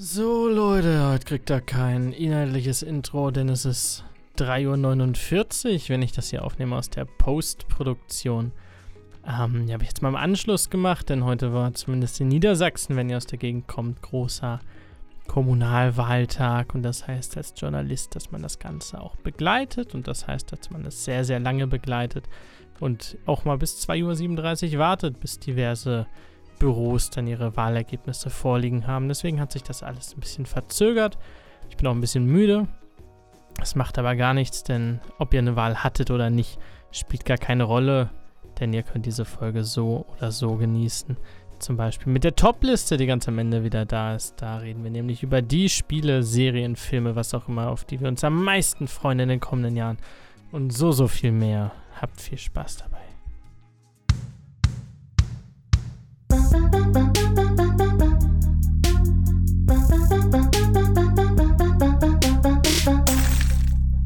So, Leute, heute kriegt ihr kein inhaltliches Intro, denn es ist 3.49 Uhr, wenn ich das hier aufnehme aus der Postproduktion. Ähm, die habe ich jetzt mal im Anschluss gemacht, denn heute war zumindest in Niedersachsen, wenn ihr aus der Gegend kommt, großer Kommunalwahltag. Und das heißt als Journalist, dass man das Ganze auch begleitet. Und das heißt, dass man es sehr, sehr lange begleitet und auch mal bis 2.37 Uhr wartet, bis diverse Büros dann ihre Wahlergebnisse vorliegen haben. Deswegen hat sich das alles ein bisschen verzögert. Ich bin auch ein bisschen müde. Das macht aber gar nichts, denn ob ihr eine Wahl hattet oder nicht, spielt gar keine Rolle, denn ihr könnt diese Folge so oder so genießen. Zum Beispiel mit der Top-Liste, die ganz am Ende wieder da ist. Da reden wir nämlich über die Spiele, Serien, Filme, was auch immer, auf die wir uns am meisten freuen in den kommenden Jahren. Und so, so viel mehr. Habt viel Spaß dabei.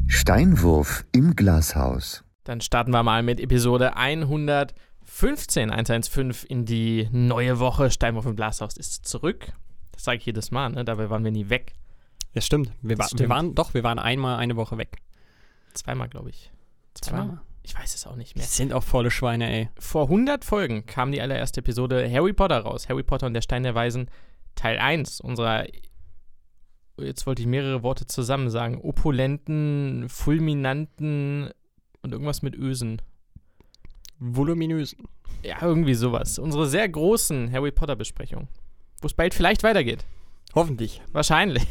Steinwurf im Glashaus. Dann starten wir mal mit Episode 115, 115 in die neue Woche. Steinwurf im Glashaus ist zurück. Das sage ich jedes Mal, ne? Dabei waren wir nie weg. Ja, stimmt. Wir, wa stimmt. wir waren, doch, wir waren einmal eine Woche weg. Zweimal, glaube ich. Zweimal? Ich weiß es auch nicht mehr. sind auch volle Schweine, ey. Vor 100 Folgen kam die allererste Episode Harry Potter raus. Harry Potter und der Stein der Weisen, Teil 1 unserer, jetzt wollte ich mehrere Worte zusammen sagen, opulenten, fulminanten und irgendwas mit Ösen. Voluminös. Ja, irgendwie sowas. Unsere sehr großen Harry Potter Besprechung. Wo es bald vielleicht weitergeht. Hoffentlich. Wahrscheinlich.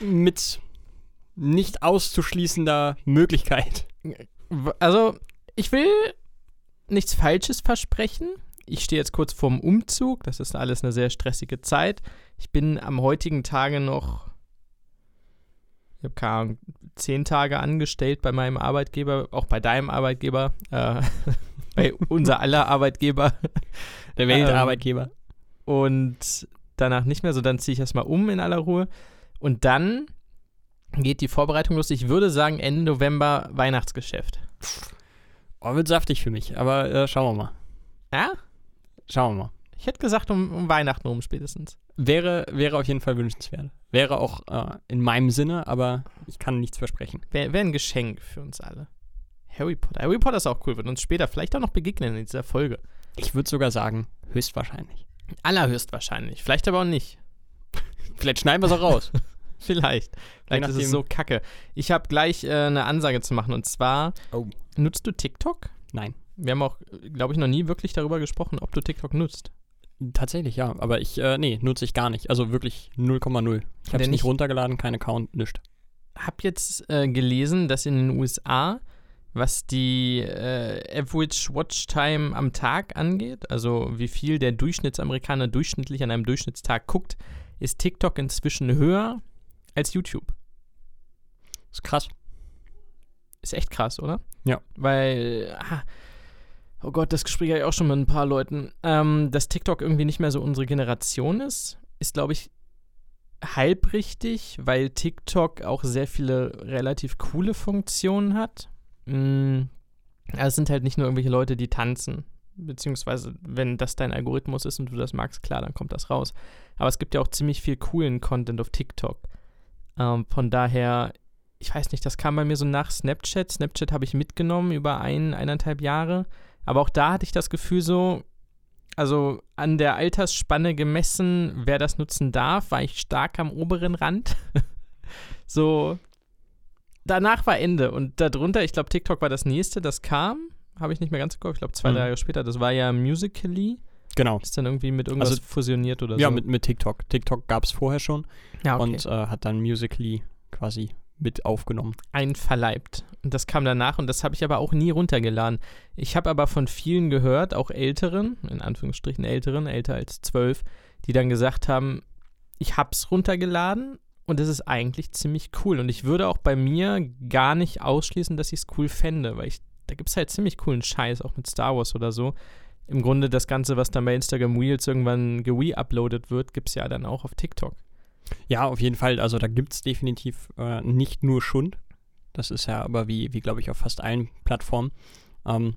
Mit nicht auszuschließender Möglichkeit. Also, ich will nichts Falsches versprechen. Ich stehe jetzt kurz vorm Umzug. Das ist alles eine sehr stressige Zeit. Ich bin am heutigen Tage noch, ich habe keine Ahnung, zehn Tage angestellt bei meinem Arbeitgeber, auch bei deinem Arbeitgeber, äh, bei unser aller Arbeitgeber. Der Ähm, Weltarbeitgeber. und danach nicht mehr, so dann ziehe ich erstmal um in aller Ruhe. Und dann geht die Vorbereitung los. Ich würde sagen, Ende November Weihnachtsgeschäft. Oh, wird saftig für mich, aber äh, schauen wir mal. Ja? Schauen wir mal. Ich hätte gesagt, um, um Weihnachten rum spätestens. Wäre, wäre auf jeden Fall wünschenswert. Wäre auch äh, in meinem Sinne, aber ich kann nichts versprechen. Wäre wär ein Geschenk für uns alle. Harry Potter. Harry Potter ist auch cool, wird uns später vielleicht auch noch begegnen in dieser Folge. Ich würde sogar sagen, höchstwahrscheinlich. Allerhöchstwahrscheinlich. Vielleicht aber auch nicht. Vielleicht schneiden wir es auch raus. Vielleicht. Vielleicht ist es so kacke. Ich habe gleich äh, eine Ansage zu machen und zwar: Oh. Nutzt du TikTok? Nein. Wir haben auch, glaube ich, noch nie wirklich darüber gesprochen, ob du TikTok nutzt. Tatsächlich, ja. Aber ich, äh, nee, nutze ich gar nicht. Also wirklich 0,0. Ich habe es nicht ich- runtergeladen, kein Account, nichts. Hab jetzt äh, gelesen, dass in den USA, was die äh, Average Watch Time am Tag angeht, also wie viel der Durchschnittsamerikaner durchschnittlich an einem Durchschnittstag guckt, ist TikTok inzwischen höher als YouTube. ist krass. Ist echt krass, oder? Ja. Weil, ah, oh Gott, das Gespräch hatte ich auch schon mit ein paar Leuten, ähm, dass TikTok irgendwie nicht mehr so unsere Generation ist, ist, glaube ich, halb richtig, weil TikTok auch sehr viele relativ coole Funktionen hat. Mm, also es sind halt nicht nur irgendwelche Leute, die tanzen. Beziehungsweise, wenn das dein Algorithmus ist und du das magst, klar, dann kommt das raus. Aber es gibt ja auch ziemlich viel coolen Content auf TikTok. Ähm, von daher, ich weiß nicht, das kam bei mir so nach Snapchat. Snapchat habe ich mitgenommen über ein, eineinhalb Jahre. Aber auch da hatte ich das Gefühl so, also an der Altersspanne gemessen, wer das nutzen darf, war ich stark am oberen Rand. so, danach war Ende. Und darunter, ich glaube, TikTok war das nächste, das kam. Habe ich nicht mehr ganz geguckt. Ich glaube, zwei, Mhm. drei Jahre später. Das war ja Musically. Genau. Ist dann irgendwie mit irgendwas Also, fusioniert oder Ja, so. mit, mit TikTok. TikTok gab es vorher schon ja, okay. und äh, hat dann Musically quasi mit aufgenommen. einverleibt. Und das kam danach und das habe ich aber auch nie runtergeladen. Ich habe aber von vielen gehört, auch Älteren, in Anführungsstrichen Älteren, älter als zwölf, die dann gesagt haben, ich hab's runtergeladen und es ist eigentlich ziemlich cool. Und ich würde auch bei mir gar nicht ausschließen, dass ich es cool fände, weil ich, da gibt es halt ziemlich coolen Scheiß, auch mit Star Wars oder so. Im Grunde das Ganze, was dann bei Instagram Reels irgendwann ge-uploadet wird, gibt es ja dann auch auf TikTok. Ja, auf jeden Fall. Also da gibt es definitiv äh, nicht nur Schund. Das ist ja aber wie, wie glaube ich, auf fast allen Plattformen. Ähm,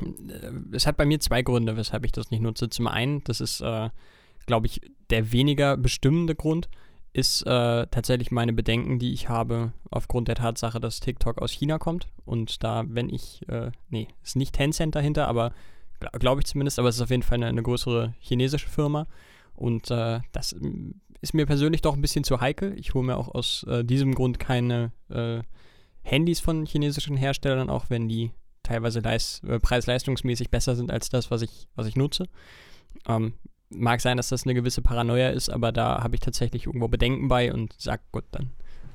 äh, es hat bei mir zwei Gründe, weshalb ich das nicht nutze. Zum einen, das ist äh, glaube ich, der weniger bestimmende Grund ist äh, tatsächlich meine Bedenken, die ich habe aufgrund der Tatsache, dass TikTok aus China kommt. Und da, wenn ich, äh, nee, ist nicht Tencent dahinter, aber glaube ich zumindest, aber es ist auf jeden Fall eine, eine größere chinesische Firma. Und äh, das ist mir persönlich doch ein bisschen zu heikel. Ich hole mir auch aus äh, diesem Grund keine äh, Handys von chinesischen Herstellern, auch wenn die teilweise äh, preis-leistungsmäßig besser sind als das, was ich, was ich nutze. Ähm, mag sein, dass das eine gewisse Paranoia ist, aber da habe ich tatsächlich irgendwo Bedenken bei und sage, gut, dann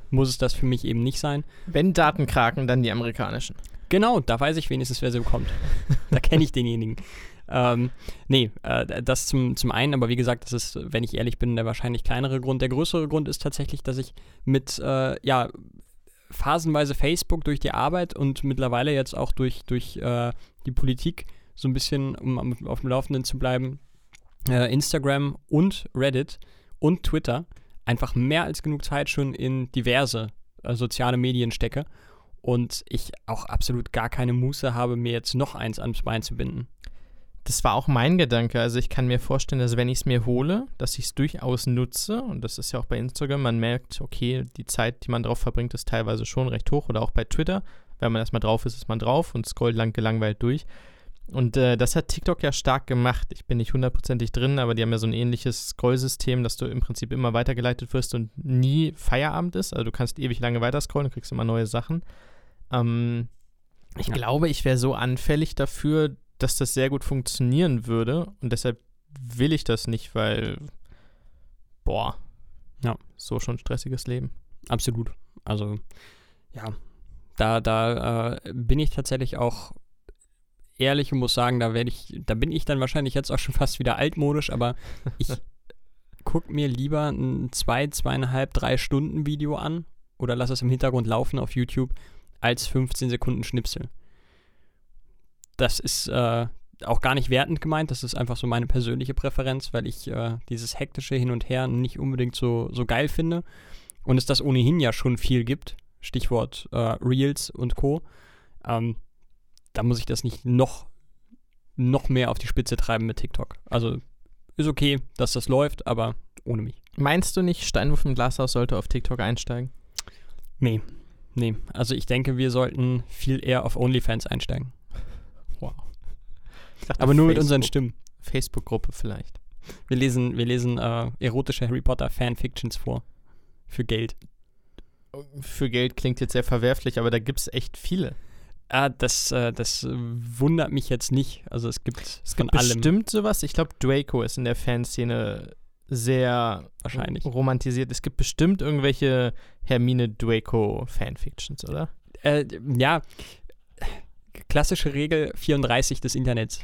muss es das für mich eben nicht sein. Wenn Datenkraken, dann die amerikanischen. Genau, da weiß ich wenigstens, wer so kommt. da kenne ich denjenigen. Ähm, nee, äh, das zum, zum einen, aber wie gesagt, das ist, wenn ich ehrlich bin, der wahrscheinlich kleinere Grund. Der größere Grund ist tatsächlich, dass ich mit, äh, ja, phasenweise Facebook durch die Arbeit und mittlerweile jetzt auch durch, durch äh, die Politik so ein bisschen, um auf dem Laufenden zu bleiben, äh, Instagram und Reddit und Twitter einfach mehr als genug Zeit schon in diverse äh, soziale Medien stecke und ich auch absolut gar keine Muße habe, mir jetzt noch eins ans Bein zu binden. Das war auch mein Gedanke. Also ich kann mir vorstellen, dass wenn ich es mir hole, dass ich es durchaus nutze. Und das ist ja auch bei Instagram. Man merkt, okay, die Zeit, die man drauf verbringt, ist teilweise schon recht hoch. Oder auch bei Twitter. Wenn man erstmal drauf ist, ist man drauf und scrollt lang gelangweilt durch. Und äh, das hat TikTok ja stark gemacht. Ich bin nicht hundertprozentig drin, aber die haben ja so ein ähnliches Scrollsystem, dass du im Prinzip immer weitergeleitet wirst und nie Feierabend ist. Also du kannst ewig lange weiter scrollen und kriegst immer neue Sachen. Ähm, ich ja. glaube, ich wäre so anfällig dafür, dass das sehr gut funktionieren würde. Und deshalb will ich das nicht, weil, boah, ja, so schon stressiges Leben. Absolut. Also, ja, da, da äh, bin ich tatsächlich auch ehrlich und muss sagen, da werde ich, da bin ich dann wahrscheinlich jetzt auch schon fast wieder altmodisch, aber ich gucke mir lieber ein zwei, zweieinhalb, drei Stunden Video an oder lasse es im Hintergrund laufen auf YouTube als 15 Sekunden Schnipsel. Das ist äh, auch gar nicht wertend gemeint, das ist einfach so meine persönliche Präferenz, weil ich äh, dieses hektische Hin und Her nicht unbedingt so, so geil finde und es das ohnehin ja schon viel gibt, Stichwort äh, Reels und Co. Ähm, da muss ich das nicht noch, noch mehr auf die Spitze treiben mit TikTok. Also ist okay, dass das läuft, aber ohne mich. Meinst du nicht, Steinwurf im Glashaus sollte auf TikTok einsteigen? Nee. Nee. Also ich denke, wir sollten viel eher auf OnlyFans einsteigen. Wow. Aber nur Facebook, mit unseren Stimmen. Facebook-Gruppe vielleicht. Wir lesen, wir lesen äh, erotische Harry Potter Fanfictions vor. Für Geld. Für Geld klingt jetzt sehr verwerflich, aber da gibt es echt viele. Ah, das, äh, das wundert mich jetzt nicht. Also es gibt es gibt bestimmt sowas. Ich glaube, Draco ist in der Fanszene sehr wahrscheinlich romantisiert. Es gibt bestimmt irgendwelche Hermine Draco Fanfictions, oder? Äh, ja, klassische Regel 34 des Internets.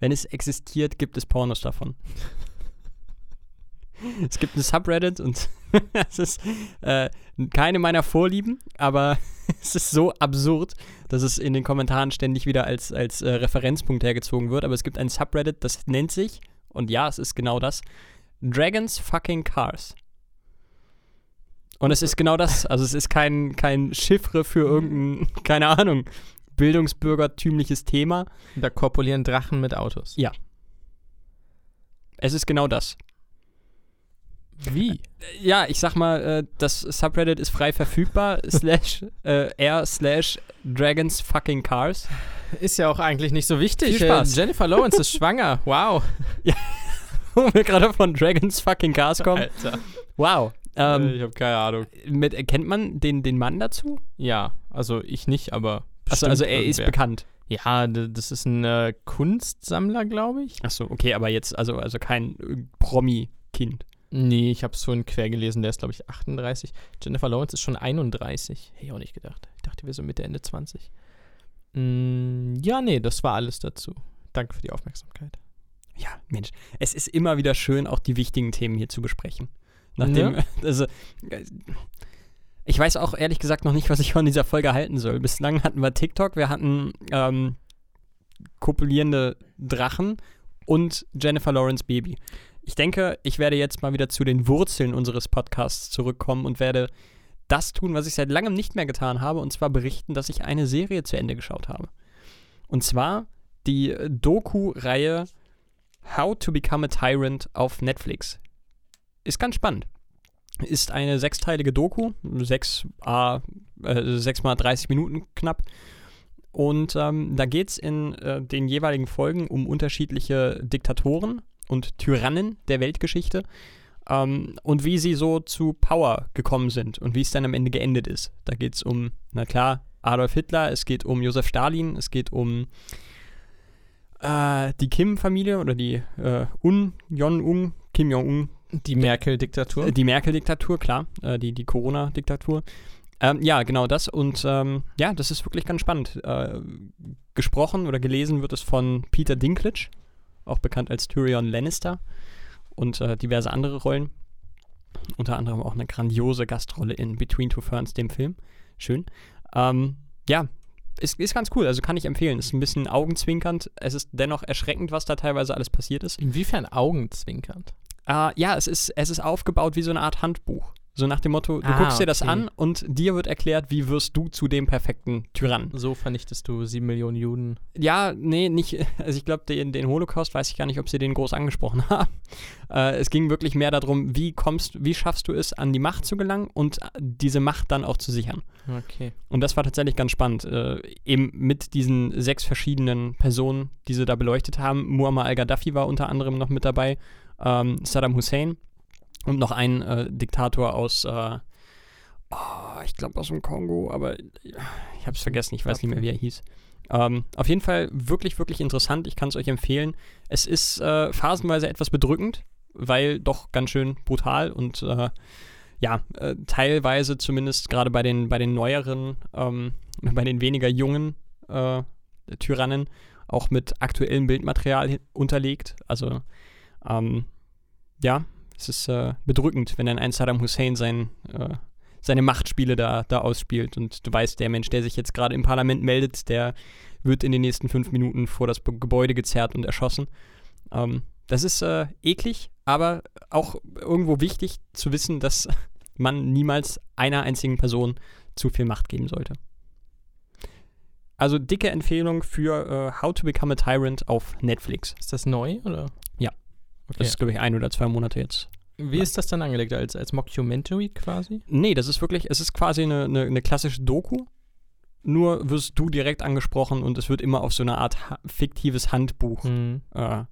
Wenn es existiert, gibt es Pornos davon. es gibt ein Subreddit und es ist äh, keine meiner Vorlieben, aber es ist so absurd, dass es in den Kommentaren ständig wieder als, als äh, Referenzpunkt hergezogen wird. Aber es gibt ein Subreddit, das nennt sich, und ja, es ist genau das, Dragons Fucking Cars. Und es ist genau das. Also es ist kein, kein Chiffre für irgendein, keine Ahnung, bildungsbürgertümliches Thema. Da korpulieren Drachen mit Autos. Ja. Es ist genau das. Wie? Ja, ich sag mal, äh, das Subreddit ist frei verfügbar. slash äh, r slash dragons fucking cars. Ist ja auch eigentlich nicht so wichtig. Viel Spaß. Äh, Jennifer Lawrence ist schwanger. Wow. Ja. Wo wir gerade von Dragons fucking cars kommen. Alter. Wow. Ähm, ich habe keine Ahnung. Mit, kennt man den, den Mann dazu? Ja, also ich nicht, aber. Achso, also er irgendwer. ist bekannt. Ja, das ist ein äh, Kunstsammler, glaube ich. Achso, okay, aber jetzt, also, also kein äh, Promi-Kind. Nee, ich habe es vorhin quer gelesen, der ist, glaube ich, 38. Jennifer Lawrence ist schon 31. Hätte ich auch nicht gedacht. Ich dachte, wir sind Mitte, Ende 20. Mm, ja, nee, das war alles dazu. Danke für die Aufmerksamkeit. Ja, Mensch, es ist immer wieder schön, auch die wichtigen Themen hier zu besprechen. Nachdem, ja. also, ich weiß auch ehrlich gesagt noch nicht, was ich von dieser Folge halten soll. Bislang hatten wir TikTok, wir hatten ähm, kopulierende Drachen und Jennifer Lawrence Baby. Ich denke, ich werde jetzt mal wieder zu den Wurzeln unseres Podcasts zurückkommen und werde das tun, was ich seit langem nicht mehr getan habe, und zwar berichten, dass ich eine Serie zu Ende geschaut habe. Und zwar die Doku-Reihe How to Become a Tyrant auf Netflix. Ist ganz spannend. Ist eine sechsteilige Doku, sechs, äh, sechs mal 30 Minuten knapp. Und ähm, da geht es in äh, den jeweiligen Folgen um unterschiedliche Diktatoren und Tyrannen der Weltgeschichte ähm, und wie sie so zu Power gekommen sind und wie es dann am Ende geendet ist. Da geht es um, na klar, Adolf Hitler, es geht um Josef Stalin, es geht um äh, die Kim-Familie oder die äh, Un, Jon-Un, Kim Jong-un. Die Merkel-Diktatur. Die Merkel-Diktatur, klar, äh, die, die Corona-Diktatur. Ähm, ja, genau das. Und ähm, ja, das ist wirklich ganz spannend. Äh, gesprochen oder gelesen wird es von Peter Dinklage, auch bekannt als Tyrion Lannister und äh, diverse andere Rollen. Unter anderem auch eine grandiose Gastrolle in Between Two Ferns, dem Film. Schön. Ähm, ja, ist, ist ganz cool, also kann ich empfehlen. Ist ein bisschen augenzwinkernd. Es ist dennoch erschreckend, was da teilweise alles passiert ist. Inwiefern augenzwinkernd? Äh, ja, es ist, es ist aufgebaut wie so eine Art Handbuch. So nach dem Motto, du Ah, guckst dir das okay. an und dir wird erklärt, wie wirst du zu dem perfekten Tyrann. So vernichtest du sieben Millionen Juden. Ja, nee, nicht. Also ich glaube, den, den Holocaust weiß ich gar nicht, ob sie den groß angesprochen haben. Äh, es ging wirklich mehr darum, wie kommst, wie schaffst du es, an die Macht zu gelangen und diese Macht dann auch zu sichern. Okay. Und das war tatsächlich ganz spannend. Äh, eben mit diesen sechs verschiedenen Personen, die sie da beleuchtet haben. Muammar al-Gaddafi war unter anderem noch mit dabei, ähm, Saddam Hussein und noch ein äh, Diktator aus, äh, oh, ich glaube aus dem Kongo, aber ich habe es vergessen, ich weiß nicht mehr, wie er hieß. Ähm, auf jeden Fall wirklich, wirklich interessant. Ich kann es euch empfehlen. Es ist äh, phasenweise etwas bedrückend, weil doch ganz schön brutal und äh, ja, äh, teilweise zumindest gerade bei den, bei den neueren, ähm, bei den weniger jungen äh, Tyrannen auch mit aktuellem Bildmaterial unterlegt. Also ähm, ja, es ist äh, bedrückend, wenn dann ein Saddam Hussein sein, äh, seine Machtspiele da, da ausspielt und du weißt, der Mensch, der sich jetzt gerade im Parlament meldet, der wird in den nächsten fünf Minuten vor das Gebäude gezerrt und erschossen. Ähm, das ist äh, eklig, aber auch irgendwo wichtig zu wissen, dass man niemals einer einzigen Person zu viel Macht geben sollte. Also dicke Empfehlung für äh, How to Become a Tyrant auf Netflix. Ist das neu oder? Okay. Das ist, glaube ich, ein oder zwei Monate jetzt. Wie ist das dann angelegt? Als, als Mockumentary quasi? Nee, das ist wirklich, es ist quasi eine, eine, eine klassische Doku. Nur wirst du direkt angesprochen und es wird immer auf so eine Art ha fiktives Handbuch Mhm. äh,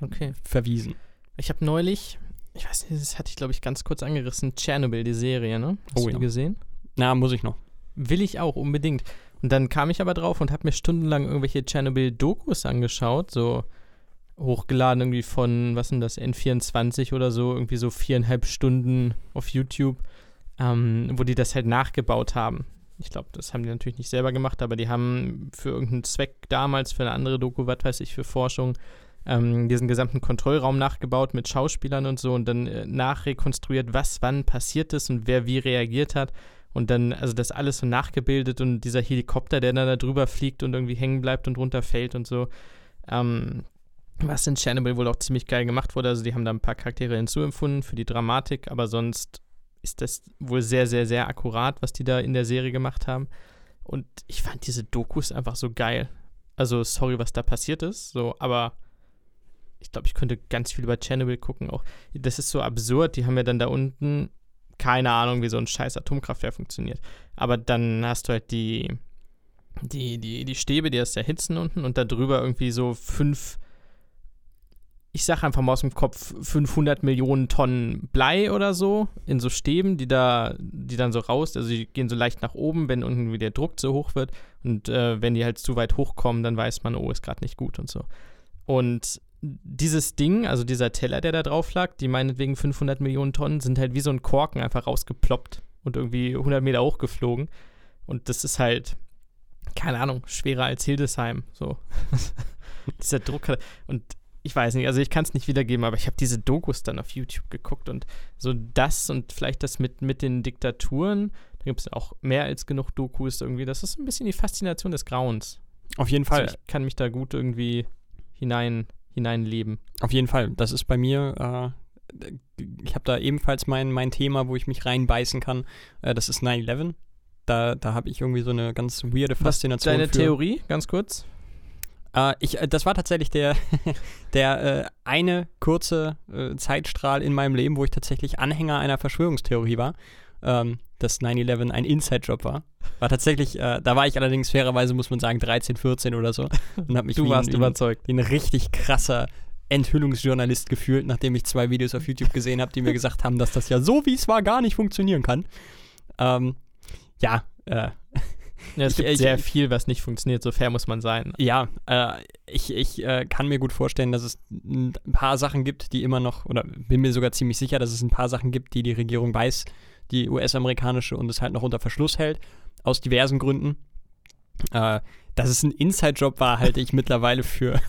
Okay. verwiesen. Ich habe neulich, ich weiß nicht, das hatte ich glaube ich ganz kurz angerissen, Tschernobyl, die Serie, ne? Hast Oh du ja. die gesehen? Na, muss ich noch. Will ich auch, unbedingt. Und dann kam ich aber drauf und habe mir stundenlang irgendwelche Tschernobyl-Dokus angeschaut, so hochgeladen irgendwie von, was sind das, N24 oder so, irgendwie so viereinhalb Stunden auf YouTube, ähm, wo die das halt nachgebaut haben. Ich glaube, das haben die natürlich nicht selber gemacht, aber die haben für irgendeinen Zweck damals, für eine andere Doku, was weiß ich, für Forschung, ähm, diesen gesamten Kontrollraum nachgebaut mit Schauspielern und so und dann äh, nachrekonstruiert, was wann passiert ist und wer wie reagiert hat. Und dann, also das alles so nachgebildet und dieser Helikopter, der dann da drüber fliegt und irgendwie hängen bleibt und runterfällt und so. Ähm, was in Chernobyl wohl auch ziemlich geil gemacht wurde. Also die haben da ein paar Charaktere hinzuempfunden für die Dramatik, aber sonst ist das wohl sehr, sehr, sehr akkurat, was die da in der Serie gemacht haben. Und ich fand diese Dokus einfach so geil. Also, sorry, was da passiert ist, so, aber ich glaube, ich könnte ganz viel über Chernobyl gucken. Auch das ist so absurd. Die haben ja dann da unten keine Ahnung, wie so ein scheiß Atomkraftwerk funktioniert. Aber dann hast du halt die, die, die, die Stäbe, die das erhitzen unten und da drüber irgendwie so fünf, ich sag einfach mal aus dem Kopf, 500 Millionen Tonnen Blei oder so in so Stäben, die da, die dann so raus, also die gehen so leicht nach oben, wenn irgendwie der Druck zu hoch wird und äh, wenn die halt zu weit hochkommen, dann weiß man, oh, ist gerade nicht gut und so. Und dieses Ding, also dieser Teller, der da drauf lag, die meinetwegen 500 Millionen Tonnen, sind halt wie so ein Korken einfach rausgeploppt und irgendwie 100 Meter hochgeflogen. Und das ist halt, keine Ahnung, schwerer als Hildesheim. So. Dieser Druck. Und ich weiß nicht, also ich kann es nicht wiedergeben, aber ich habe diese Dokus dann auf YouTube geguckt und so das und vielleicht das mit, mit den Diktaturen, da gibt es auch mehr als genug Dokus irgendwie. Das ist ein bisschen die Faszination des Grauens. Auf jeden Fall. Also ich kann mich da gut irgendwie hinein, hineinleben. Auf jeden Fall. Das ist bei mir, äh, ich habe da ebenfalls mein, mein Thema, wo ich mich reinbeißen kann. Äh, das ist 9-11. Da, da habe ich irgendwie so eine ganz weirde Was Faszination Deine für. Theorie, ganz kurz? Äh, ich, äh, das war tatsächlich der, der äh, eine kurze äh, Zeitstrahl in meinem Leben, wo ich tatsächlich Anhänger einer Verschwörungstheorie war. Ähm, dass 9-11 ein Inside-Job war. War tatsächlich, äh, da war ich allerdings fairerweise, muss man sagen, 13, 14 oder so. Und hab mich Du wie warst ein, überzeugt. wie ein richtig krasser Enthüllungsjournalist gefühlt, nachdem ich zwei Videos auf YouTube gesehen habe, die mir gesagt haben, dass das ja so, wie es war, gar nicht funktionieren kann. Ähm, ja, äh, Ja, es Ich- gibt ich- sehr viel, was nicht funktioniert. So fair muss man sein. Ja, äh, ich, ich äh, kann mir gut vorstellen, dass es ein paar Sachen gibt, die immer noch, oder bin mir sogar ziemlich sicher, dass es ein paar Sachen gibt, die die Regierung weiß, die US-amerikanische und es halt noch unter Verschluss hält, aus diversen Gründen. Äh, dass es ein Inside-Job war, halte ich mittlerweile für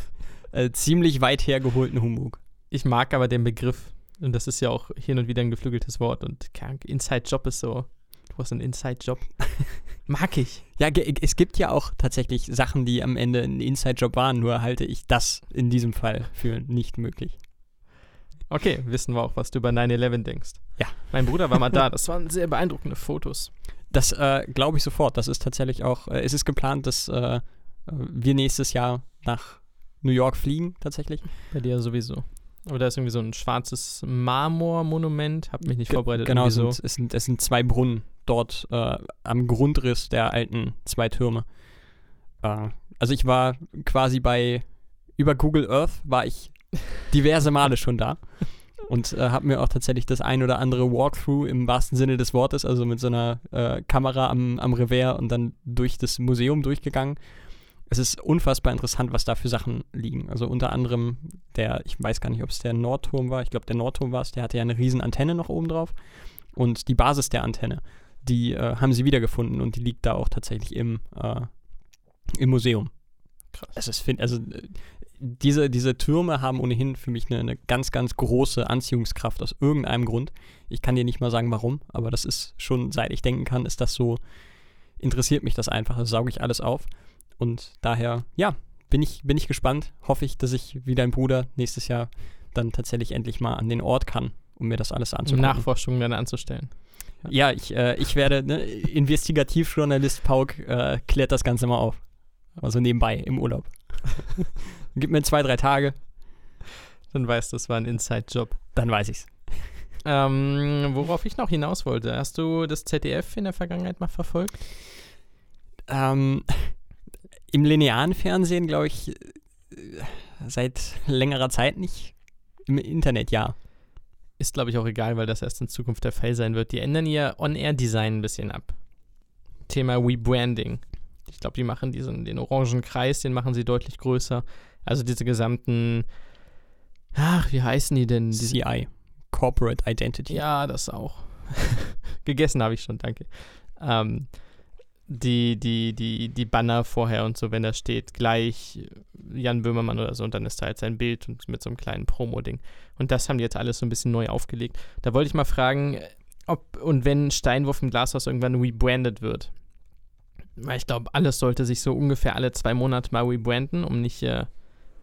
äh, ziemlich weit hergeholten Humbug. Ich mag aber den Begriff. Und das ist ja auch hin und wieder ein geflügeltes Wort. Und Inside-Job ist so. Du hast einen Inside-Job. mag ich. Ja, es gibt ja auch tatsächlich Sachen, die am Ende ein Inside-Job waren, nur halte ich das in diesem Fall für nicht möglich. Okay, wissen wir auch, was du über 9-11 denkst. Ja. Mein Bruder war mal da. Das waren sehr beeindruckende Fotos. Das äh, glaube ich sofort. Das ist tatsächlich auch, äh, es ist geplant, dass äh, wir nächstes Jahr nach New York fliegen, tatsächlich. Bei dir sowieso. Aber da ist irgendwie so ein schwarzes Marmormonument. Hab mich nicht Ge- vorbereitet. Genau, sind, es, sind, es sind zwei Brunnen dort äh, am Grundriss der alten zwei Türme. Äh, also ich war quasi bei, über Google Earth war ich diverse Male schon da. Und äh, habe mir auch tatsächlich das ein oder andere Walkthrough im wahrsten Sinne des Wortes, also mit so einer äh, Kamera am, am Revers und dann durch das Museum durchgegangen. Es ist unfassbar interessant, was da für Sachen liegen. Also unter anderem der, ich weiß gar nicht, ob es der Nordturm war, ich glaube der Nordturm war es, der hatte ja eine riesen Antenne noch oben drauf. Und die Basis der Antenne, die äh, haben sie wiedergefunden und die liegt da auch tatsächlich im, äh, im Museum. Krass. Es find, also äh, diese, diese Türme haben ohnehin für mich eine, eine ganz, ganz große Anziehungskraft aus irgendeinem Grund. Ich kann dir nicht mal sagen, warum, aber das ist schon, seit ich denken kann, ist das so, interessiert mich das einfach, das sauge ich alles auf. Und daher, ja, bin ich, bin ich gespannt. Hoffe ich, dass ich wie dein Bruder nächstes Jahr dann tatsächlich endlich mal an den Ort kann, um mir das alles anzugucken. Nachforschungen dann anzustellen. Ja, ich, äh, ich werde, ne, Investigativjournalist Pauk äh, klärt das Ganze mal auf. Also nebenbei im Urlaub. Gib mir zwei, drei Tage, Dann weißt du, es war ein Inside-Job. dann weiß ich's. Ähm, worauf ich noch hinaus wollte. Hast du das ZDF in der Vergangenheit mal verfolgt? Ähm, Im linearen Fernsehen, glaube ich, äh, seit längerer Zeit nicht. Im Internet ja. Ist, glaube ich, auch egal, weil das erst in Zukunft der Fall sein wird. Die ändern ihr On-Air-Design ein bisschen ab. Thema Rebranding. Ich glaube, die machen diesen, den orangen Kreis, den machen sie deutlich größer. Also diese gesamten, ach, wie heißen die denn? Diese, CI. Corporate Identity. ja, das auch. Gegessen habe ich schon, danke. Ähm, die, die, die, die Banner vorher und so, wenn da steht, gleich Jan Böhmermann oder so, und dann ist da halt sein Bild und mit so einem kleinen Promo-Ding. Und das haben die jetzt alles so ein bisschen neu aufgelegt. Da wollte ich mal fragen, ob und wenn Steinwurf im Glashaus irgendwann rebranded wird. Weil ich glaube, alles sollte sich so ungefähr alle zwei Monate mal rebranden, um nicht äh,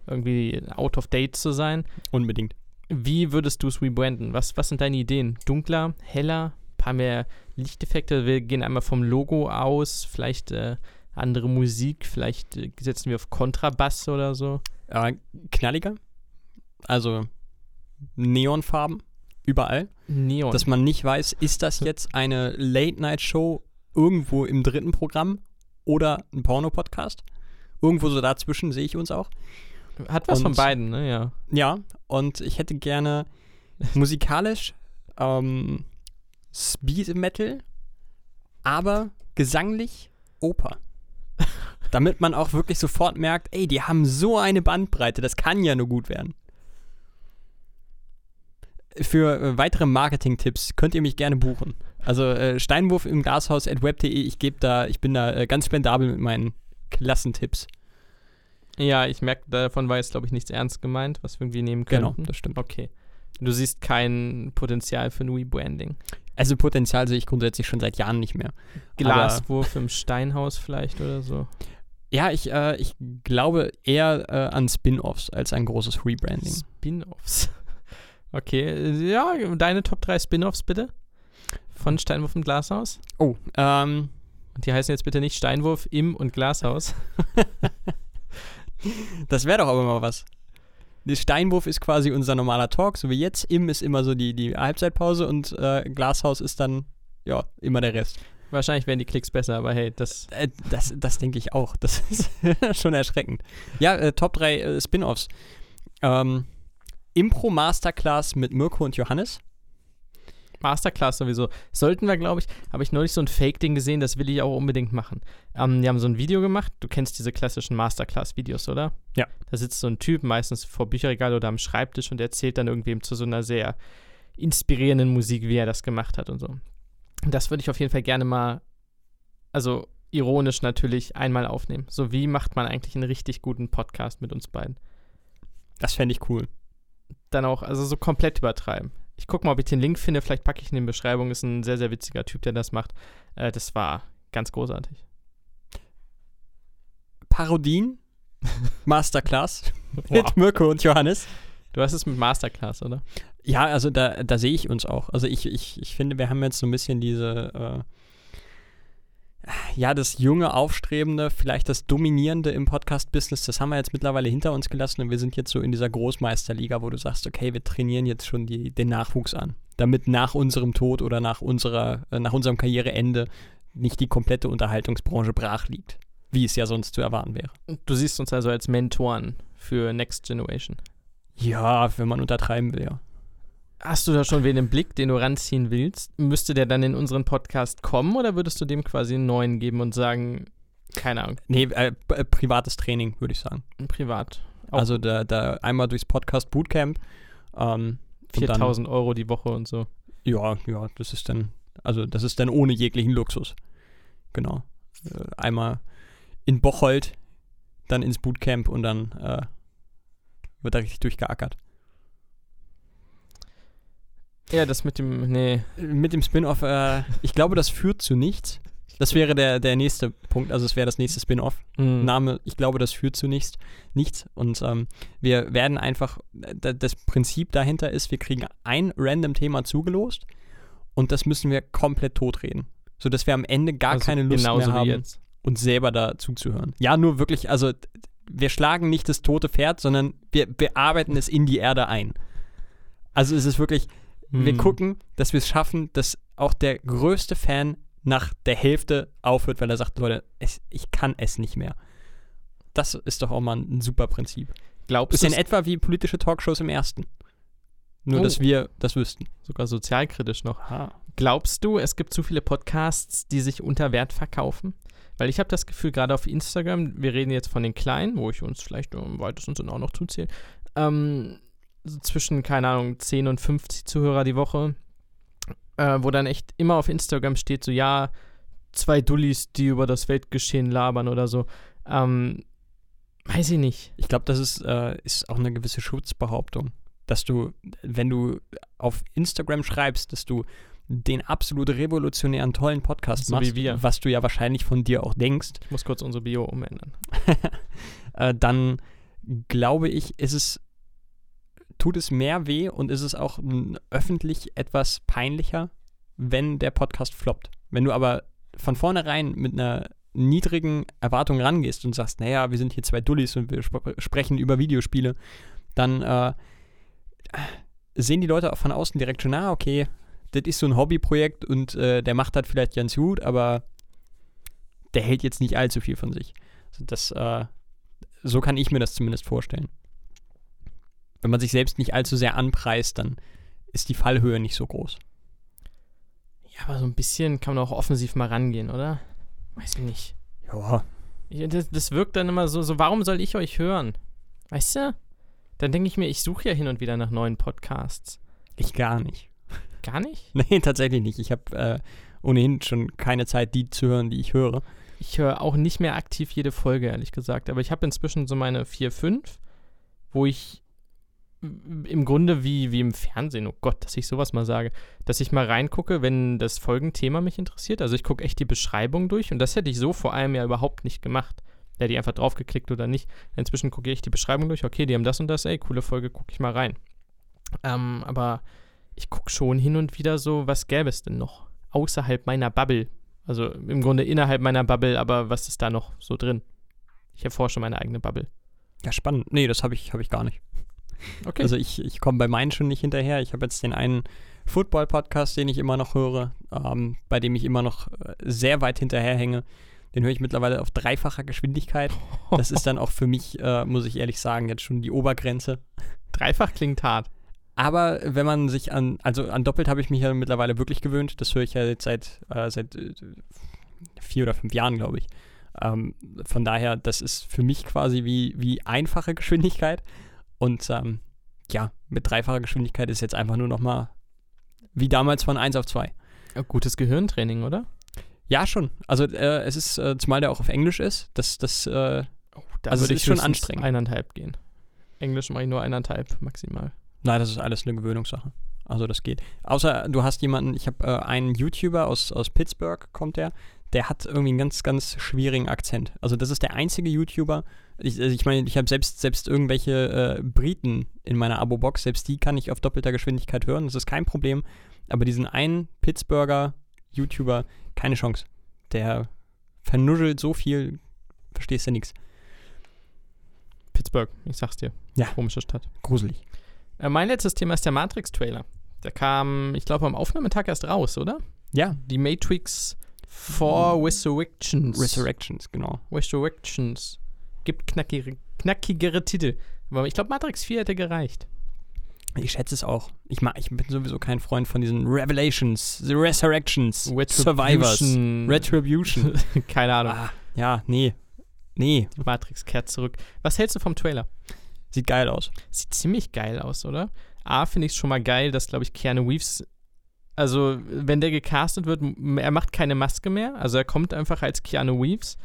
irgendwie out of date zu sein. Unbedingt. Wie würdest du es rebranden? Was, was sind deine Ideen? Dunkler, heller, paar mehr Lichteffekte? Wir gehen einmal vom Logo aus, vielleicht äh, andere Musik, vielleicht äh, setzen wir auf Kontrabass oder so. Äh, knalliger. Also Neonfarben. Überall. Neon. dass man nicht weiß, ist das jetzt eine Late-Night-Show irgendwo im dritten Programm oder ein Porno-Podcast? Irgendwo so dazwischen sehe ich uns auch. Hat was von und- beiden, ne? Ja. Ja, und ich hätte gerne musikalisch ähm, Speed Metal, aber gesanglich Oper. Damit man auch wirklich sofort merkt, ey, die haben so eine Bandbreite, das kann ja nur gut werden. Für äh, weitere Marketing-Tipps könnt ihr mich gerne buchen. Also äh, Steinwurf im Glashaus at web.de, ich gebe da, ich bin da äh, ganz spendabel mit meinen Klassentipps. Ja, ich merke, davon war jetzt, glaube ich, nichts ernst gemeint, was wir irgendwie nehmen Genau, können. das stimmt. Okay. Du siehst kein Potenzial für ein Rebranding. Also Potenzial sehe ich grundsätzlich schon seit Jahren nicht mehr. Glaswurf im Steinhaus vielleicht oder so. Ja, ich, äh, ich glaube eher äh, an Spin-offs als ein großes Rebranding. Spin-offs. Okay, äh, ja, deine Top 3 Spin-offs bitte. Von Steinwurf im Glashaus. Oh, ähm, Und die heißen jetzt bitte nicht Steinwurf im und Glashaus. Das wäre doch aber mal was. Der Steinwurf ist quasi unser normaler Talk, so wie jetzt. Im ist immer so die, die Halbzeitpause und äh, Glashaus ist dann, ja, immer der Rest. Wahrscheinlich wären die Klicks besser, aber hey, das. Äh, das das denke ich auch. Das ist schon erschreckend. Ja, äh, Top 3 äh, Spin-Offs. Ähm, Impro Masterclass mit Mirko und Johannes. Masterclass sowieso. Sollten wir, glaube ich, habe ich neulich so ein Fake-Ding gesehen, das will ich auch unbedingt machen. Ähm, die haben so ein Video gemacht, du kennst diese klassischen Masterclass-Videos, oder? Ja. Da sitzt so ein Typ, meistens vor Bücherregal oder am Schreibtisch und erzählt dann irgendwem zu so einer sehr inspirierenden Musik, wie er das gemacht hat und so. Das würde ich auf jeden Fall gerne mal, also ironisch natürlich, einmal aufnehmen. So, wie macht man eigentlich einen richtig guten Podcast mit uns beiden? Das fände ich cool. Dann auch, also so komplett übertreiben. Ich gucke mal, ob ich den Link finde. Vielleicht packe ich ihn in die Beschreibung. Ist ein sehr, sehr witziger Typ, der das macht. Äh, das war ganz großartig. Parodien, Masterclass Wow. mit Mirko und Johannes. Du hast es mit Masterclass, oder? Ja, also da, da sehe ich uns auch. Also ich, ich, ich finde, wir haben jetzt so ein bisschen diese, äh, ja, das junge, aufstrebende, vielleicht das dominierende im Podcast-Business, das haben wir jetzt mittlerweile hinter uns gelassen und wir sind jetzt so in dieser Großmeisterliga, wo du sagst, okay, wir trainieren jetzt schon die, den Nachwuchs an, damit nach unserem Tod oder nach unserer, äh, nach unserem Karriereende nicht die komplette Unterhaltungsbranche brach liegt, wie es ja sonst zu erwarten wäre. Du siehst uns also als Mentoren für Next Generation. Ja, wenn man untertreiben will, ja. Hast du da schon wen im Blick, den du ranziehen willst? Müsste der dann in unseren Podcast kommen oder würdest du dem quasi einen neuen geben und sagen, keine Ahnung, Nee, äh, äh, privates Training, würde ich sagen. privat? Auch Also da, da einmal durchs Podcast Bootcamp. Ähm, und dann- 4000 Euro die Woche und so. Ja, ja, das ist dann, also das ist dann ohne jeglichen Luxus. Genau. Äh, einmal in Bocholt, dann ins Bootcamp und dann äh, wird da richtig durchgeackert. Ja, das mit dem, nee. Mit dem Spin-off, äh, ich glaube, das führt zu nichts. Das wäre der, der nächste Punkt, also es wäre das nächste Spin-off. Hm. Name, ich glaube, das führt zu nichts. nichts. Und ähm, wir werden einfach, das Prinzip dahinter ist, wir kriegen ein random Thema zugelost und das müssen wir komplett totreden. Sodass wir am Ende gar Also keine Lust mehr haben, jetzt. uns selber da zuzuhören. Ja, nur wirklich, also wir schlagen nicht das tote Pferd, sondern wir bearbeiten es in die Erde ein. Also es ist wirklich, wir Hm. gucken, dass wir es schaffen, dass auch der größte Fan nach der Hälfte aufhört, weil er sagt, Leute, es, ich kann es nicht mehr. Das ist doch auch mal ein super Prinzip. Glaubst Ist du, in etwa wie politische Talkshows im ersten. Nur, Oh. dass wir das wüssten. sogar sozialkritisch noch, glaubst du, es gibt zu viele Podcasts, die sich unter Wert verkaufen? Weil ich habe das Gefühl, gerade auf Instagram, wir reden jetzt von den Kleinen, wo ich uns vielleicht im weitesten Sinne auch noch zuzähle, ähm, so zwischen, keine Ahnung, 10 und 50 Zuhörer die Woche, äh, wo dann echt immer auf Instagram steht, so, ja, zwei Dullis, die über das Weltgeschehen labern oder so. Ähm, weiß ich nicht. Ich glaube, das ist, äh, ist auch eine gewisse Schutzbehauptung. Dass du, wenn du auf Instagram schreibst, dass du den absolut revolutionären, tollen Podcast So wie machst, wir. was du ja wahrscheinlich von dir auch denkst, Ich muss kurz unsere Bio umändern. äh, dann glaube ich, ist es, tut es mehr weh und ist es auch öffentlich etwas peinlicher, wenn der Podcast floppt. Wenn du aber von vornherein mit einer niedrigen Erwartung rangehst und sagst, naja, wir sind hier zwei Dullis und wir sp sprechen über Videospiele, dann äh, sehen die Leute auch von außen direkt schon, ah, okay, das ist so ein Hobbyprojekt und äh, der macht das vielleicht ganz gut, aber der hält jetzt nicht allzu viel von sich. Also das, äh, so kann ich mir das zumindest vorstellen. Wenn man sich selbst nicht allzu sehr anpreist, dann ist die Fallhöhe nicht so groß. Ja, aber so ein bisschen kann man auch offensiv mal rangehen, oder? Weiß ich nicht. Ja. Das, das wirkt dann immer so, so, warum soll ich euch hören? Weißt du? Dann denke ich mir, ich suche ja hin und wieder nach neuen Podcasts. Ich gar nicht. Gar nicht? Nee, tatsächlich nicht. Ich habe äh, ohnehin schon keine Zeit, die zu hören, die ich höre. Ich höre auch nicht mehr aktiv jede Folge, ehrlich gesagt. Aber ich habe inzwischen so meine vier, fünf, wo ich im Grunde wie, wie im Fernsehen, oh Gott, dass ich sowas mal sage, dass ich mal reingucke, wenn das Folgenthema mich interessiert. Also ich gucke echt die Beschreibung durch und das hätte ich so vor allem ja überhaupt nicht gemacht. Da hätte ich einfach draufgeklickt oder nicht. Inzwischen gucke ich die Beschreibung durch, okay, die haben das und das, ey, coole Folge, gucke ich mal rein. Ähm, aber ich gucke schon hin und wieder so, was gäbe es denn noch? Außerhalb meiner Bubble. Also im Grunde innerhalb meiner Bubble, aber was ist da noch so drin? Ich erforsche meine eigene Bubble. Ja, spannend. Nee, das habe ich, hab ich gar nicht. Okay. Also ich, ich komme bei meinen schon nicht hinterher. Ich habe jetzt den einen Football-Podcast, den ich immer noch höre, ähm, bei dem ich immer noch äh, sehr weit hinterherhänge. Den höre ich mittlerweile auf dreifacher Geschwindigkeit. Das ist dann auch für mich, äh, muss ich ehrlich sagen, jetzt schon die Obergrenze. Dreifach klingt hart. Aber wenn man sich an, also an doppelt habe ich mich ja mittlerweile wirklich gewöhnt. Das höre ich ja jetzt seit, äh, seit äh, vier oder fünf Jahren, glaube ich. Ähm, von daher, das ist für mich quasi wie, wie einfache Geschwindigkeit. Und ähm, ja, mit dreifacher Geschwindigkeit ist jetzt einfach nur noch mal wie damals von 1 auf 2. Gutes Gehirntraining, oder? Ja, schon. Also äh, es ist, äh, zumal der auch auf Englisch ist, das, das, äh, Da Also würde ich ist schon anstrengend. Eineinhalb gehen. Englisch mache ich nur eineinhalb maximal. nein, das ist alles eine Gewöhnungssache. Also das geht. Außer du hast jemanden, ich habe äh, einen YouTuber aus, aus Pittsburgh, kommt der, der hat irgendwie einen ganz, ganz schwierigen Akzent. Also das ist der einzige YouTuber, ich, also ich meine, ich habe selbst, selbst irgendwelche äh, Briten in meiner Abo-Box, selbst die kann ich auf doppelter Geschwindigkeit hören, das ist kein Problem. Aber diesen einen Pittsburgher YouTuber, keine Chance. Der vernuschelt so viel, verstehst du nichts. Pittsburgh, ich sag's dir. Ja. Komische Stadt. Gruselig. Äh, mein letztes Thema ist der Matrix-Trailer. Der kam, ich glaube, am Aufnahmetag erst raus, oder? Ja, Die Matrix 4 Resurrections. Resurrections, genau. Resurrections. Gibt knackigere, knackigere Titel. Aber ich glaube, Matrix 4 hätte gereicht. Ich schätze es auch. Ich, mag, ich bin sowieso kein Freund von diesen Revelations, The Resurrections, Survivors, Retribution. Keine Ahnung. ah, ja, nee. Nee, Die Matrix kehrt zurück. Was hältst du vom Trailer? sieht geil aus. Sieht ziemlich geil aus, oder? A, finde ich es schon mal geil, dass, glaube ich, Keanu Reeves, also wenn der gecastet wird, er macht keine Maske mehr. Also er kommt einfach als Keanu Reeves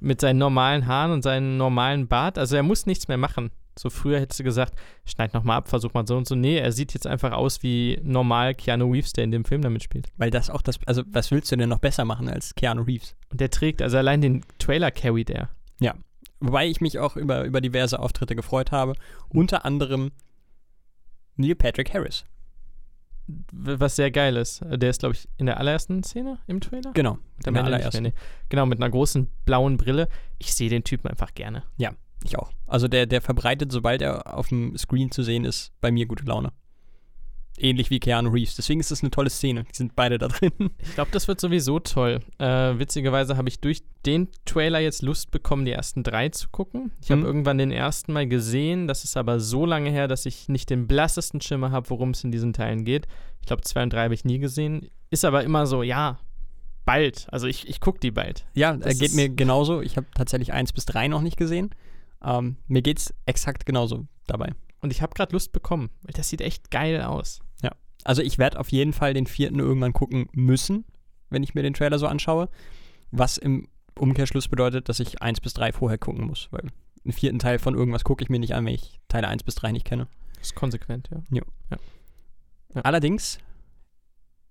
mit seinen normalen Haaren und seinem normalen Bart. Also er muss nichts mehr machen. So früher hättest du gesagt, schneid nochmal ab, versuch mal so und so. Nee, er sieht jetzt einfach aus wie normal Keanu Reeves, der in dem Film damit spielt. Weil das auch das, also was willst du denn noch besser machen als Keanu Reeves? Und der trägt, also allein den Trailer carried er. Wobei ich mich auch über, über diverse Auftritte gefreut habe. Unter anderem Neil Patrick Harris. Was sehr geil ist. Der ist, glaube ich, in der allerersten Szene im Trailer. Genau, in der mehr, allerersten. nee. Genau, mit einer großen blauen Brille. Ich sehe den Typen einfach gerne. Ich auch. Also der, der verbreitet, sobald er auf dem Screen zu sehen ist, bei mir gute Laune. Ähnlich wie Keanu Reeves. Deswegen ist das eine tolle Szene. Die sind beide da drin. Ich glaube, das wird sowieso toll. Äh, witzigerweise habe ich durch den Trailer jetzt Lust bekommen, die ersten drei zu gucken. Ich habe Mhm. irgendwann den ersten mal gesehen. Das ist aber so lange her, dass ich nicht den blassesten Schimmer habe, worum es in diesen Teilen geht. Ich glaube, zwei und drei habe ich nie gesehen. Ist aber immer so, ja, bald. Also ich, ich gucke die bald. Ja, Das geht mir genauso. Ich habe tatsächlich eins bis drei noch nicht gesehen. Ähm, mir geht's exakt genauso dabei. Und ich habe gerade Lust bekommen, weil das sieht echt geil aus. Also ich werde auf jeden Fall den vierten irgendwann gucken müssen, wenn ich mir den Trailer so anschaue. Was im Umkehrschluss bedeutet, dass ich eins bis drei vorher gucken muss. Weil einen vierten Teil von irgendwas gucke ich mir nicht an, wenn ich Teile eins bis drei nicht kenne. Das ist konsequent, ja. Ja. Allerdings,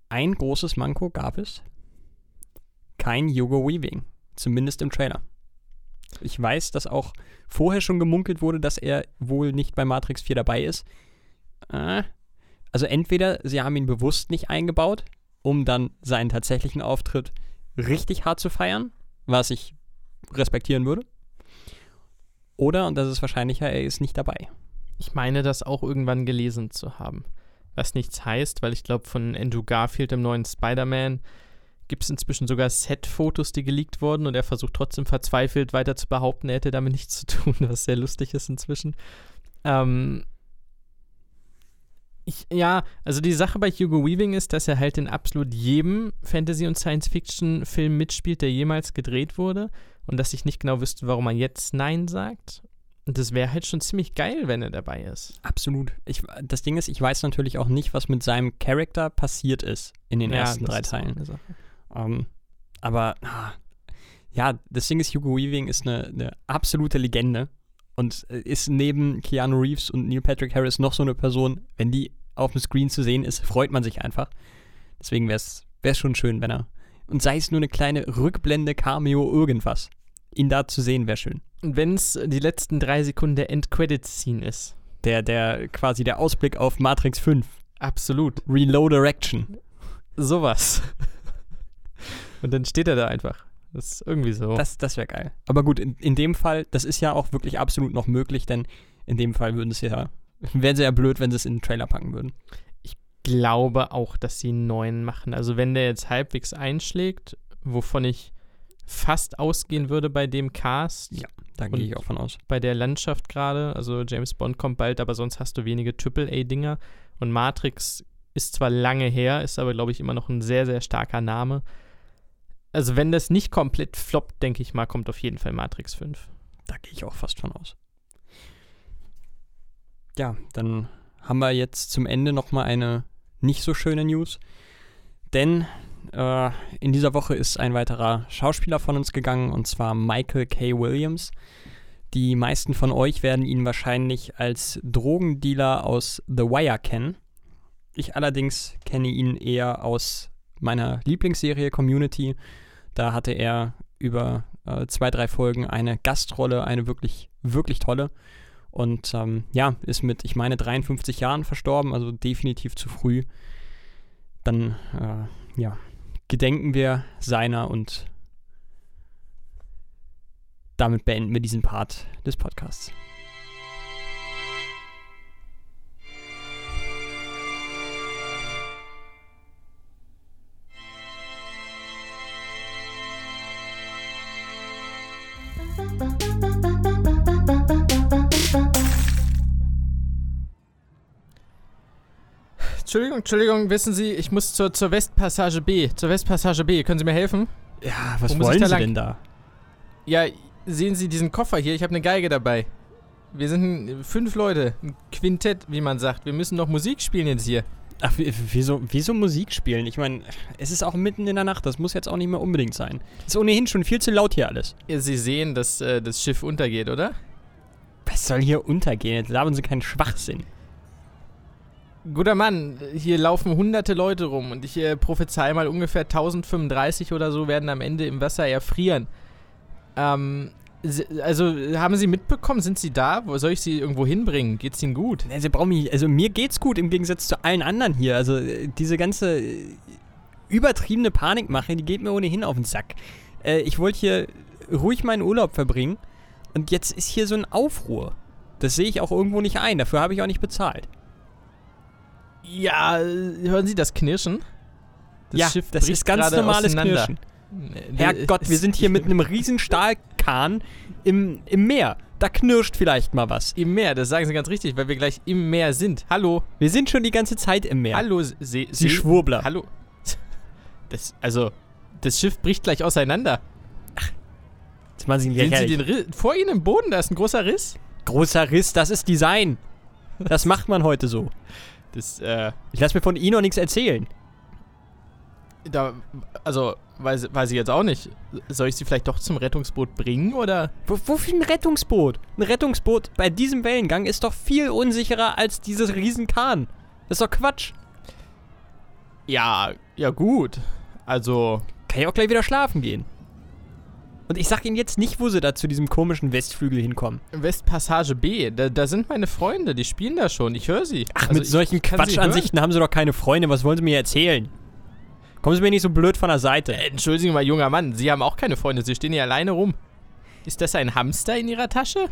ein großes Manko gab es. Kein Hugo Weaving. Zumindest im Trailer. Ich weiß, dass auch vorher schon gemunkelt wurde, dass er wohl nicht bei Matrix 4 dabei ist. Äh, also entweder sie haben ihn bewusst nicht eingebaut, um dann seinen tatsächlichen Auftritt richtig hart zu feiern, was ich respektieren würde. Oder, und das ist wahrscheinlicher, er ist nicht dabei. Ich meine, das auch irgendwann gelesen zu haben. Was nichts heißt, weil ich glaube, von Andrew Garfield im neuen Spider-Man gibt es inzwischen sogar Set-Fotos, die geleakt wurden und er versucht trotzdem verzweifelt weiter zu behaupten, er hätte damit nichts zu tun, was sehr lustig ist inzwischen. Ähm, ich, ja, also die Sache bei Hugo Weaving ist, dass er halt in absolut jedem Fantasy- und Science-Fiction-Film mitspielt, der jemals gedreht wurde und dass ich nicht genau wüsste, warum er jetzt Nein sagt. Und das wäre halt schon ziemlich geil, wenn er dabei ist. Absolut. Ich, das Ding ist, ich weiß natürlich auch nicht, was mit seinem Charakter passiert ist in den ersten das drei Teilen. Sache. Ähm, aber ah, ja, das Ding ist, Hugo Weaving ist eine, eine absolute Legende und äh, ist neben Keanu Reeves und Neil Patrick Harris noch so eine Person, wenn die auf dem Screen zu sehen ist, freut man sich einfach. Deswegen wäre es schon schön, wenn er. Und sei es nur eine kleine Rückblende, Cameo, irgendwas. Ihn da zu sehen, wäre schön. Und wenn es die letzten drei Sekunden der End-Credit-Scene ist. Der, der, quasi der Ausblick auf Matrix 5. Absolut. Reload Erection. Sowas. Und dann steht er da einfach. Das ist irgendwie so. Das, das wäre geil. Aber gut, in, in dem Fall, das ist ja auch wirklich absolut noch möglich, denn in dem Fall würden es ja, wäre sehr blöd, wenn sie es in den Trailer packen würden. glaube auch, dass sie einen neuen machen. Also wenn der jetzt halbwegs einschlägt, wovon ich fast ausgehen würde bei dem Cast, Ja. Da gehe ich auch von aus. bei der Landschaft gerade. Also James Bond kommt bald, aber sonst hast du wenige AAA-Dinger. Und Matrix ist zwar lange her, ist aber, glaube ich, immer noch ein sehr, sehr starker Name. Also wenn das nicht komplett floppt, denke ich mal, kommt auf jeden Fall Matrix 5. Da gehe ich auch fast von aus. Ja, dann haben wir jetzt zum Ende nochmal eine nicht so schöne News. Denn äh, in dieser Woche ist ein weiterer Schauspieler von uns gegangen, und zwar Michael K. Williams. Die meisten von euch werden ihn wahrscheinlich als Drogendealer aus The Wire kennen. Ich allerdings kenne ihn eher aus meiner Lieblingsserie Community. Da hatte er über äh, zwei, drei Folgen eine Gastrolle, eine wirklich, wirklich tolle. Und ähm, ja, ist mit, ich meine, 53 Jahren verstorben, also definitiv zu früh. Dann, äh, ja, gedenken wir seiner und damit beenden wir diesen Part des Podcasts. Entschuldigung, Entschuldigung, wissen Sie, ich muss zur, zur Westpassage B. Zur Westpassage B. Können Sie mir helfen? Ja, Wo was ich wollen Sie lang? denn da? Ja, sehen Sie diesen Koffer hier? Ich habe eine Geige dabei. Wir sind fünf Leute, ein Quintett, wie man sagt. Wir müssen noch Musik spielen jetzt hier. Ach, wie- wieso, wieso Musik spielen? Ich meine, es ist auch mitten in der Nacht, das muss jetzt auch nicht mehr unbedingt sein. Ist ohnehin schon viel zu laut hier alles. Ja, Sie sehen, dass äh, das Schiff untergeht, oder? Was soll hier untergehen? Jetzt labern Sie keinen Schwachsinn. Guter Mann, hier laufen hunderte Leute rum und ich äh, prophezei mal ungefähr 1035 oder so werden am Ende im Wasser erfrieren. Ähm, also haben Sie mitbekommen, sind Sie da? Wo soll ich Sie irgendwo hinbringen? Geht's Ihnen gut? Brauchen mich, also mir geht's gut im Gegensatz zu allen anderen hier. Also äh, diese ganze äh, übertriebene Panikmache, die geht mir ohnehin auf den Sack. Äh, ich wollte hier ruhig meinen Urlaub verbringen und jetzt ist hier so ein Aufruhr. Das sehe ich auch irgendwo nicht ein, dafür habe ich auch nicht bezahlt. Ja, äh, hören Sie das Knirschen? Das ja, Schiff das ist ganz normales. Knirschen. Herrgott, wir sind hier mit einem riesen Stahlkahn im, im Meer. Da knirscht vielleicht mal was. Im Meer, das sagen Sie ganz richtig, weil wir gleich im Meer sind. Hallo, Wir sind schon die ganze Zeit im Meer. hallo, Se Se Sie Schwurbler. Hallo. Das, also, das Schiff bricht gleich auseinander. Jetzt machen Sie ihn Sehen Sie den Riss? Vor Ihnen im Boden, da ist ein großer Riss. Großer Riss, das ist Design. Das macht man heute so. Das, äh, Ich lasse mir von Ihnen noch nichts erzählen. Da, also, weiß, weiß ich jetzt auch nicht. Soll ich Sie vielleicht doch zum Rettungsboot bringen, oder? Wo, wofür ein Rettungsboot? Ein Rettungsboot bei diesem Wellengang ist doch viel unsicherer als dieses Riesenkahn. Das ist doch Quatsch. Ja, ja gut. Also, Kann ich auch gleich wieder schlafen gehen. Und ich sag Ihnen jetzt nicht, wo Sie da zu diesem komischen Westflügel hinkommen. Westpassage B, da, da sind meine Freunde, die spielen da schon. Ich höre sie. Ach, Also mit solchen Quatschansichten haben Sie doch keine Freunde. Was wollen Sie mir erzählen? Kommen Sie mir nicht so blöd von der Seite. Äh, Entschuldigen Sie mal, junger Mann, Sie haben auch keine Freunde, Sie stehen hier alleine rum. Ist das ein Hamster in Ihrer Tasche?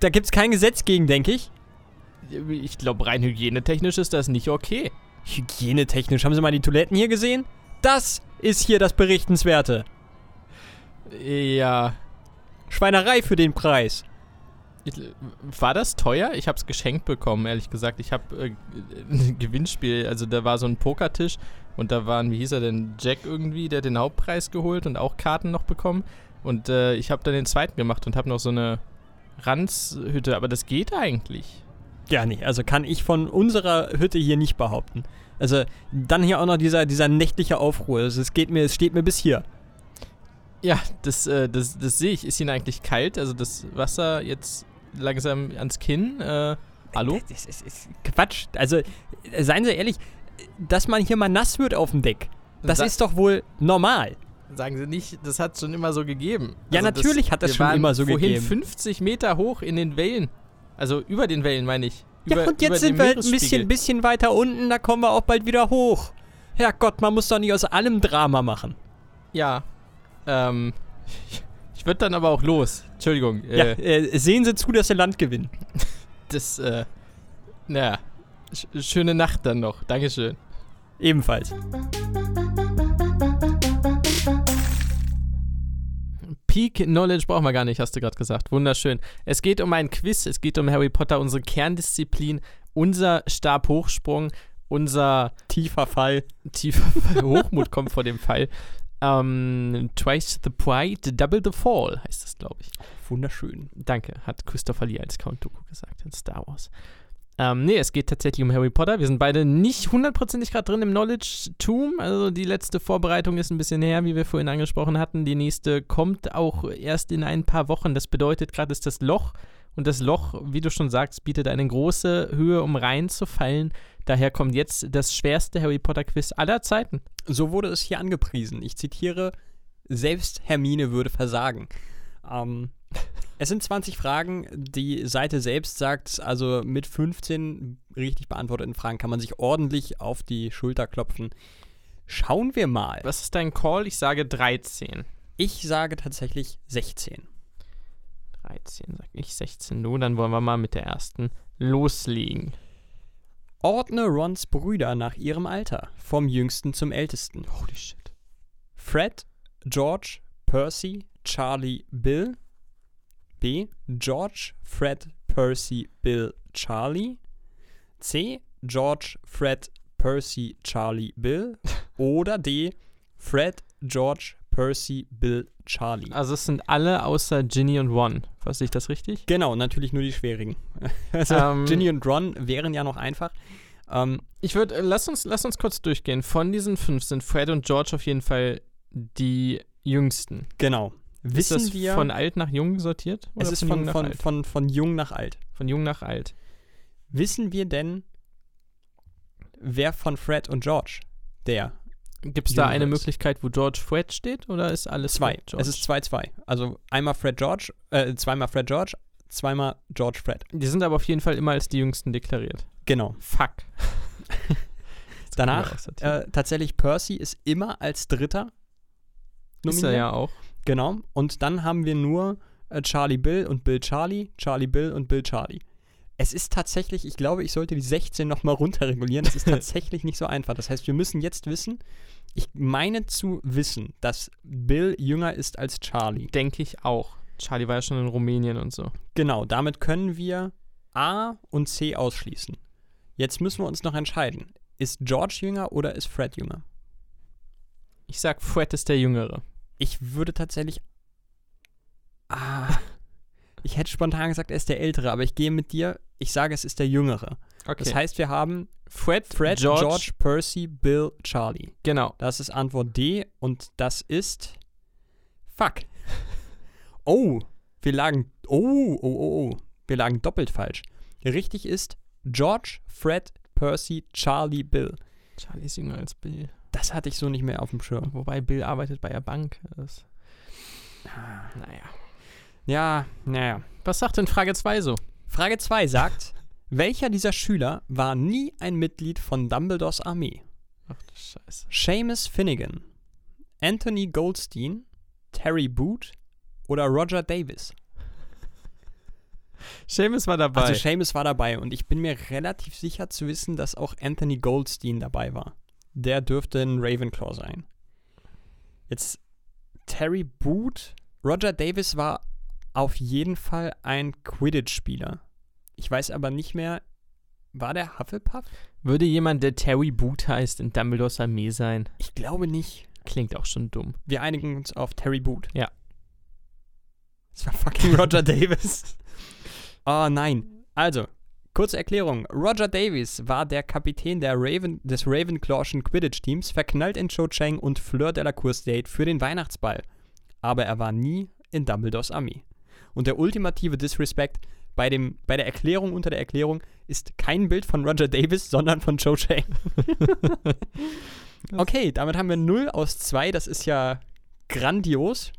Da gibt's kein Gesetz gegen, denke ich. Ich glaube, rein hygienetechnisch ist das nicht okay. Hygienetechnisch. Haben Sie mal die Toiletten hier gesehen? Das ist hier das Berichtenswerte. Ja. Schweinerei für den Preis. Ich, war das teuer? Ich habe es geschenkt bekommen, ehrlich gesagt. Ich habe äh, ein Gewinnspiel, also da war so ein Pokertisch und da waren, wie hieß er denn, Jack irgendwie, der hat den Hauptpreis geholt und auch Karten noch bekommen. Und äh, ich habe dann den zweiten gemacht und habe noch so eine Ranzhütte, aber das geht eigentlich. Ja, nee, also kann ich von unserer Hütte hier nicht behaupten. Also dann hier auch noch dieser, dieser nächtliche Aufruhr. Also, es geht mir, es steht mir bis hier. Ja, das, äh, das, das sehe ich. Ist Ihnen eigentlich kalt? Also das Wasser jetzt langsam ans Kinn? Äh, hallo? Das ist, ist Quatsch. Also äh, seien Sie ehrlich, dass man hier mal nass wird auf dem Deck, das Sa- ist doch wohl normal. Sagen Sie nicht, das hat schon immer so gegeben. Ja, Also natürlich hat das schon immer so vorhin gegeben. 50 Meter hoch in den Wellen. Also über den Wellen, meine ich. Ja, Über, und jetzt sind wir halt ein bisschen, bisschen weiter unten, da kommen wir auch bald wieder hoch. Herrgott, man muss doch nicht aus allem Drama machen. Ja. Ähm, ich würde dann aber auch los. Entschuldigung. Ja, Äh, äh, sehen Sie zu, dass Sie Land gewinnen. Das, äh, naja. Sch schöne Nacht dann noch. Dankeschön. Ebenfalls. Peak Knowledge brauchen wir gar nicht, hast du gerade gesagt. Wunderschön. Es geht um ein Quiz, es geht um Harry Potter, unsere Kerndisziplin, unser Stabhochsprung, unser Tiefer Fall. tiefer Hochmut kommt vor dem Fall. Ähm, twice the pride, double the fall, heißt das, glaube ich. Wunderschön. Danke, hat Christopher Lee als Count Dooku gesagt in Star Wars. Ähm, nee, es geht tatsächlich um Harry Potter. Wir sind beide nicht hundertprozentig gerade drin im Knowledge-Tum. Also die letzte Vorbereitung ist ein bisschen her, wie wir vorhin angesprochen hatten. Die nächste kommt auch erst in ein paar Wochen. Das bedeutet, gerade ist das Loch. Und das Loch, wie du schon sagst, bietet eine große Höhe, um reinzufallen. Daher kommt jetzt das schwerste Harry Potter-Quiz aller Zeiten. So wurde es hier angepriesen. Ich zitiere, selbst Hermine würde versagen. Ähm, es sind 20 Fragen. Die Seite selbst sagt, also mit 15 richtig beantworteten Fragen kann man sich ordentlich auf die Schulter klopfen. Schauen wir mal. Was ist dein Call? Ich sage 13. Ich sage tatsächlich 16. 13, sag ich 16. Nun, dann wollen wir mal mit der ersten loslegen. Ordne Rons Brüder nach ihrem Alter, vom jüngsten zum ältesten. Holy shit. Fred, George, Percy, Charlie, Bill. B. George, Fred, Percy, Bill, Charlie. C. George, Fred, Percy, Charlie, Bill. Oder D. Fred, George, Percy, Bill, Charlie. Also es sind alle außer Ginny und Ron. Verstehe ich das richtig? Genau, natürlich nur die schwierigen. Also Ähm. Ginny und Ron wären ja noch einfach. Ähm, Ich würde, äh, lass uns, lass uns kurz durchgehen. Von diesen fünf sind Fred und George auf jeden Fall die jüngsten. genau. ist Wissen das wir, von alt nach jung sortiert? es ist von, von, von, von jung nach alt. Von jung nach alt. Wissen wir denn, wer von Fred und George der Gibt es da eine. Möglichkeit, wo George Fred steht? Oder ist alles Zwei. Es ist 2-2. Also einmal Fred George, äh, zweimal Fred George, zweimal George Fred. Die sind aber auf jeden Fall immer als die jüngsten deklariert. Genau. Fuck. Danach äh, tatsächlich Percy ist immer als Dritter ist er ja auch. Genau. Und dann haben wir nur äh, Charlie Bill und Bill Charlie, Charlie Bill und Bill Charlie. Es ist tatsächlich, ich glaube, ich sollte die 16 nochmal runterregulieren. Es ist tatsächlich nicht so einfach. Das heißt, wir müssen jetzt wissen, ich meine zu wissen, dass Bill jünger ist als Charlie. Denke ich auch. Charlie war ja schon in Rumänien und so. Genau, damit können wir A und C ausschließen. Jetzt müssen wir uns noch entscheiden. Ist George jünger oder ist Fred jünger? Ich sag, Fred ist der Jüngere. Ich würde tatsächlich. Ah. Ich hätte spontan gesagt, er ist der Ältere, aber ich gehe mit dir. Ich sage, es ist der Jüngere. Okay. Das heißt, wir haben Fred, Fred, George, Percy, Bill, Charlie. Genau. Das ist Antwort D und das ist. Fuck. Oh, wir lagen. Oh, oh, oh, oh. Wir lagen doppelt falsch. Richtig ist George, Fred, Percy, Charlie, Bill. Charlie ist jünger als Bill. Das hatte ich so nicht mehr auf dem Schirm. Wobei Bill arbeitet bei der Bank. Das, naja. Ja, naja. Was sagt denn Frage 2 so? Frage 2 sagt, welcher dieser Schüler war nie ein Mitglied von Dumbledores Armee? Ach du Scheiße. Seamus Finnegan, Anthony Goldstein, Terry Boot oder Roger Davis? Seamus war dabei. Also Seamus war dabei und ich bin mir relativ sicher zu wissen, dass auch Anthony Goldstein dabei war. Der dürfte ein Ravenclaw sein. Jetzt Terry Boot, Roger Davis war auf jeden Fall ein Quidditch-Spieler. Ich weiß aber nicht mehr, war der Hufflepuff? Würde jemand, der Terry Boot heißt, in Dumbledores Armee sein? Ich glaube nicht. Klingt auch schon dumm. Wir einigen uns auf Terry Boot. Ja. Das war fucking Roger Davis. Oh nein. Also, kurze Erklärung. Roger Davis war der Kapitän der Raven, des Ravenclawschen Quidditch-Teams, verknallt in Cho Chang und Fleur Delacour's Date für den Weihnachtsball. Aber er war nie in Dumbledores Armee. Und der ultimative Disrespect bei, dem, bei der Erklärung unter der Erklärung ist kein Bild von Roger Davis, sondern von Cho Chang. okay, damit haben wir 0 aus 2. Das ist ja grandios.